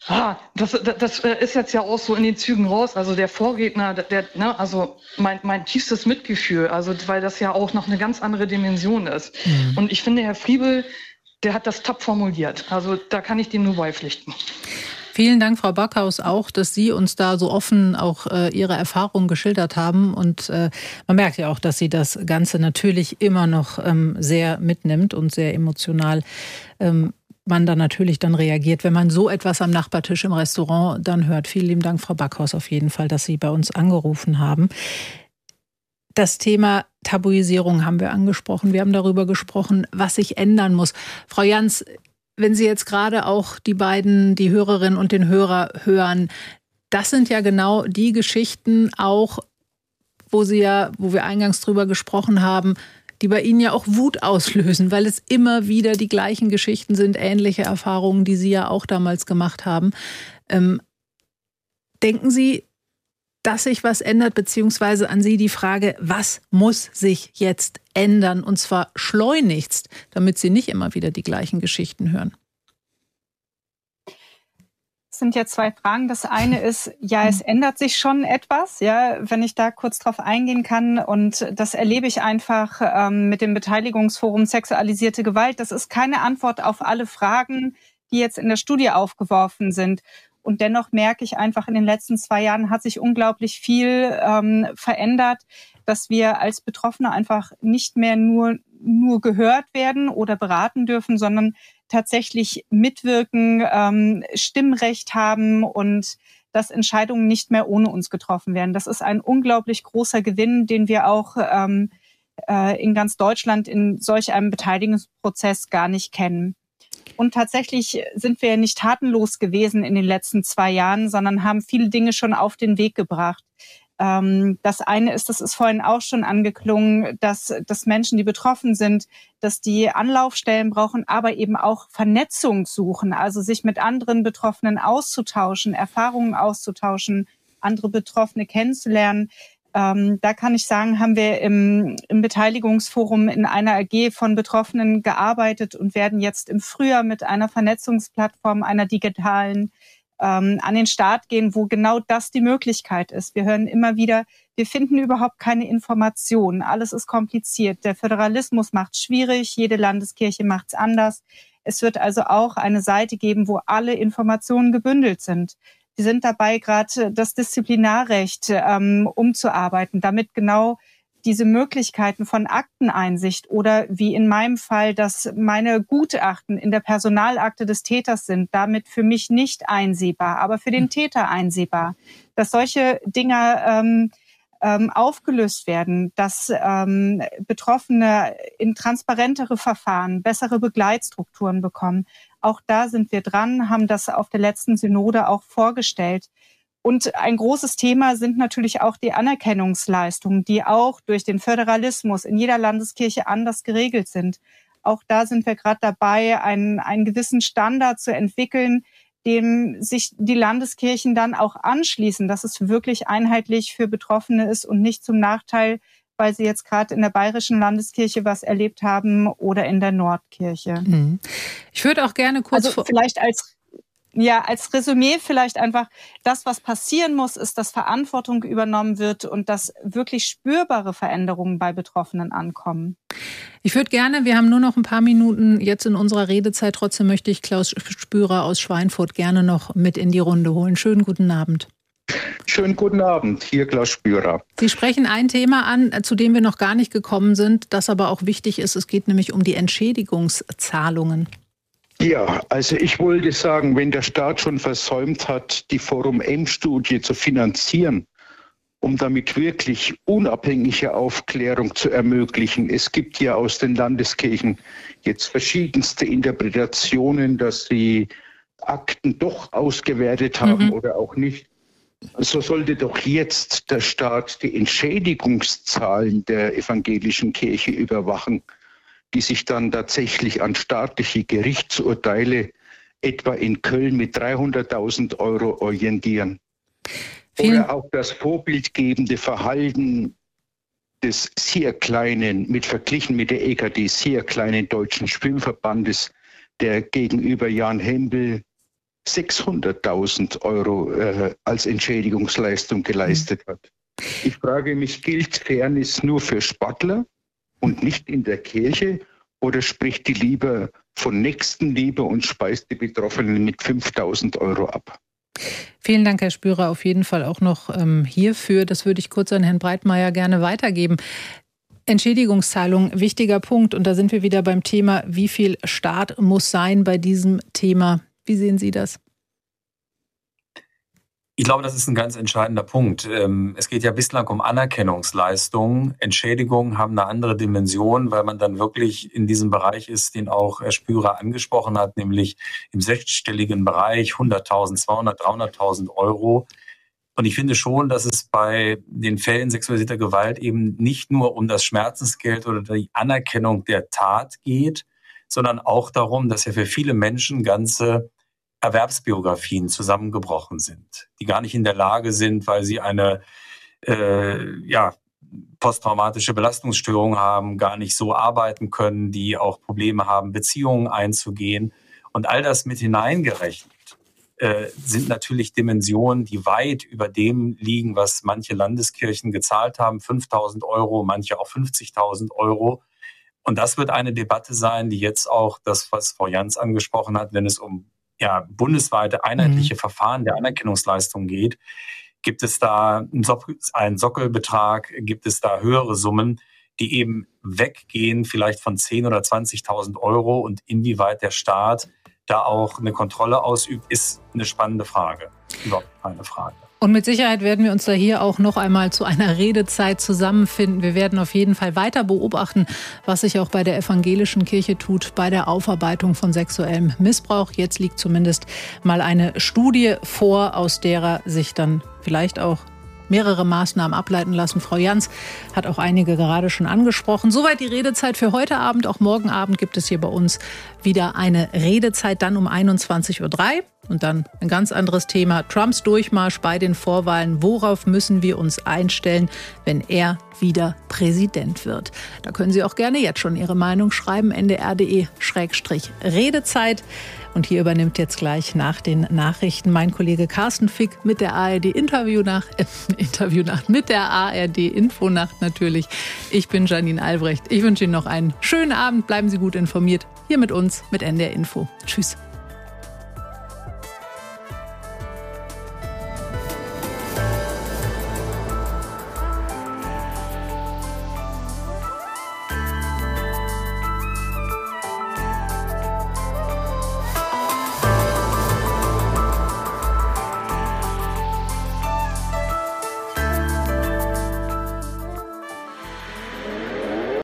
ah, das, das, das, äh, ist jetzt ja auch so in den Zügen raus. Also der Vorredner, der, ne, also mein, mein tiefstes Mitgefühl, also weil das ja auch noch eine ganz andere Dimension ist. Mhm. Und ich finde, Herr Friebel, der hat das top formuliert. Also da kann ich dem nur beipflichten. Vielen Dank, Frau Backhaus, auch, dass Sie uns da so offen auch äh, Ihre Erfahrungen geschildert haben. Und äh, man merkt ja auch, dass sie das Ganze natürlich immer noch ähm, sehr mitnimmt und sehr emotional. Ähm, man da natürlich dann reagiert, wenn man so etwas am Nachbartisch im Restaurant dann hört. Vielen lieben Dank, Frau Backhaus, auf jeden Fall, dass Sie bei uns angerufen haben. Das Thema Tabuisierung haben wir angesprochen. Wir haben darüber gesprochen, was sich ändern muss. Frau Jans, wenn Sie jetzt gerade auch die beiden, die Hörerinnen und den Hörer hören, das sind ja genau die Geschichten auch, wo Sie ja, wo wir eingangs drüber gesprochen haben, die bei Ihnen ja auch Wut auslösen, weil es immer wieder die gleichen Geschichten sind, ähnliche Erfahrungen, die Sie ja auch damals gemacht haben. Ähm, denken Sie, dass sich was ändert, beziehungsweise an Sie die Frage, was muss sich jetzt ändern und zwar schleunigst, damit Sie nicht immer wieder die gleichen Geschichten hören? Das sind ja zwei Fragen. Das eine ist, ja, es ändert sich schon etwas, ja, wenn ich da kurz drauf eingehen kann. Und das erlebe ich einfach ähm, mit dem Beteiligungsforum Sexualisierte Gewalt. Das ist keine Antwort auf alle Fragen, die jetzt in der Studie aufgeworfen sind. Und dennoch merke ich einfach, in den letzten zwei Jahren hat sich unglaublich viel ähm, verändert, dass wir als Betroffene einfach nicht mehr nur, nur gehört werden oder beraten dürfen, sondern tatsächlich mitwirken, ähm, Stimmrecht haben und dass Entscheidungen nicht mehr ohne uns getroffen werden. Das ist ein unglaublich großer Gewinn, den wir auch ähm, äh, in ganz Deutschland in solch einem Beteiligungsprozess gar nicht kennen. Und tatsächlich sind wir nicht tatenlos gewesen in den letzten zwei Jahren, sondern haben viele Dinge schon auf den Weg gebracht. Ähm, das eine ist, das ist vorhin auch schon angeklungen, dass, dass Menschen, die betroffen sind, dass die Anlaufstellen brauchen, aber eben auch Vernetzung suchen, also sich mit anderen Betroffenen auszutauschen, Erfahrungen auszutauschen, andere Betroffene kennenzulernen. Ähm, da kann ich sagen, haben wir im, im Beteiligungsforum in einer AG von Betroffenen gearbeitet und werden jetzt im Frühjahr mit einer Vernetzungsplattform, einer digitalen, ähm, an den Start gehen, wo genau das die Möglichkeit ist. Wir hören immer wieder, wir finden überhaupt keine Informationen. Alles ist kompliziert. Der Föderalismus macht es schwierig. Jede Landeskirche macht es anders. Es wird also auch eine Seite geben, wo alle Informationen gebündelt sind. Wir sind dabei, gerade das Disziplinarrecht ähm, umzuarbeiten, damit genau diese Möglichkeiten von Akteneinsicht oder wie in meinem Fall, dass meine Gutachten in der Personalakte des Täters sind, damit für mich nicht einsehbar, aber für den hm. Täter einsehbar, dass solche Dinge ähm, ähm, aufgelöst werden, dass ähm, Betroffene in transparentere Verfahren, bessere Begleitstrukturen bekommen. Auch da sind wir dran, haben das auf der letzten Synode auch vorgestellt. Und ein großes Thema sind natürlich auch die Anerkennungsleistungen, die auch durch den Föderalismus in jeder Landeskirche anders geregelt sind. Auch da sind wir gerade dabei, einen, einen gewissen Standard zu entwickeln, dem sich die Landeskirchen dann auch anschließen, dass es wirklich einheitlich für Betroffene ist und nicht zum Nachteil, weil sie jetzt gerade in der bayerischen Landeskirche was erlebt haben oder in der Nordkirche. Mhm. Ich würde auch gerne kurz also vielleicht als ja, als Resümee vielleicht einfach, das, was passieren muss, ist, dass Verantwortung übernommen wird und dass wirklich spürbare Veränderungen bei Betroffenen ankommen. Ich würde gerne, wir haben nur noch ein paar Minuten jetzt in unserer Redezeit, trotzdem möchte ich Klaus Spürer aus Schweinfurt gerne noch mit in die Runde holen. Schönen guten Abend. Schönen guten Abend, hier Klaus Spürer. Sie sprechen ein Thema an, zu dem wir noch gar nicht gekommen sind, das aber auch wichtig ist. Es geht nämlich um die Entschädigungszahlungen. Ja, also ich wollte sagen, wenn der Staat schon versäumt hat, die Forum M-Studie zu finanzieren, um damit wirklich unabhängige Aufklärung zu ermöglichen. Es gibt ja aus den Landeskirchen jetzt verschiedenste Interpretationen, dass sie Akten doch ausgewertet haben mhm. oder auch nicht. So sollte doch jetzt der Staat die Entschädigungszahlen der evangelischen Kirche überwachen die sich dann tatsächlich an staatliche Gerichtsurteile etwa in Köln mit 300.000 Euro orientieren. Vielen Oder auch das vorbildgebende Verhalten des sehr kleinen, mit verglichen mit der EKD sehr kleinen deutschen Schwimmverbandes, der gegenüber Jan Hempel 600.000 Euro äh, als Entschädigungsleistung geleistet hat. Ich frage mich, gilt Fairness nur für Sportler? und nicht in der Kirche? Oder spricht die Liebe von Nächstenliebe und speist die Betroffenen mit 5000 Euro ab? Vielen Dank, Herr Spürer, auf jeden Fall auch noch ähm, hierfür. Das würde ich kurz an Herrn Breitmeier gerne weitergeben. Entschädigungszahlung, wichtiger Punkt. Und da sind wir wieder beim Thema, wie viel Staat muss sein bei diesem Thema. Wie sehen Sie das? Ich glaube, das ist ein ganz entscheidender Punkt. Ähm, es geht ja bislang um Anerkennungsleistungen. Entschädigungen haben eine andere Dimension, weil man dann wirklich in diesem Bereich ist, den auch Herr Spürer angesprochen hat, nämlich im sechsstelligen Bereich 100.000, 200, 300.000 Euro. Und ich finde schon, dass es bei den Fällen sexualisierter Gewalt eben nicht nur um das Schmerzensgeld oder die Anerkennung der Tat geht, sondern auch darum, dass ja für viele Menschen ganze Erwerbsbiografien zusammengebrochen sind, die gar nicht in der Lage sind, weil sie eine äh, ja, posttraumatische Belastungsstörung haben, gar nicht so arbeiten können, die auch Probleme haben, Beziehungen einzugehen. Und all das mit hineingerechnet äh, sind natürlich Dimensionen, die weit über dem liegen, was manche Landeskirchen gezahlt haben, 5000 Euro, manche auch 50.000 Euro. Und das wird eine Debatte sein, die jetzt auch das, was Frau Jans angesprochen hat, wenn es um ja, bundesweite einheitliche mhm. Verfahren der Anerkennungsleistung geht, gibt es da einen Sockelbetrag, gibt es da höhere Summen, die eben weggehen, vielleicht von 10.000 oder 20.000 Euro und inwieweit der Staat da auch eine Kontrolle ausübt, ist eine spannende Frage. Überhaupt keine Frage. Und mit Sicherheit werden wir uns da hier auch noch einmal zu einer Redezeit zusammenfinden. Wir werden auf jeden Fall weiter beobachten, was sich auch bei der evangelischen Kirche tut, bei der Aufarbeitung von sexuellem Missbrauch. Jetzt liegt zumindest mal eine Studie vor, aus derer sich dann vielleicht auch mehrere Maßnahmen ableiten lassen. Frau Jans hat auch einige gerade schon angesprochen. Soweit die Redezeit für heute Abend. Auch morgen Abend gibt es hier bei uns wieder eine Redezeit, dann um 21.03 Uhr. Und dann ein ganz anderes Thema. Trumps Durchmarsch bei den Vorwahlen. Worauf müssen wir uns einstellen, wenn er wieder Präsident wird? Da können Sie auch gerne jetzt schon Ihre Meinung schreiben. ndr.de-redezeit. Und hier übernimmt jetzt gleich nach den Nachrichten mein Kollege Carsten Fick mit der ARD Interviewnacht, äh, [LAUGHS] Interviewnacht mit der ARD Infonacht natürlich. Ich bin Janine Albrecht. Ich wünsche Ihnen noch einen schönen Abend. Bleiben Sie gut informiert. Hier mit uns mit NDR Info. Tschüss.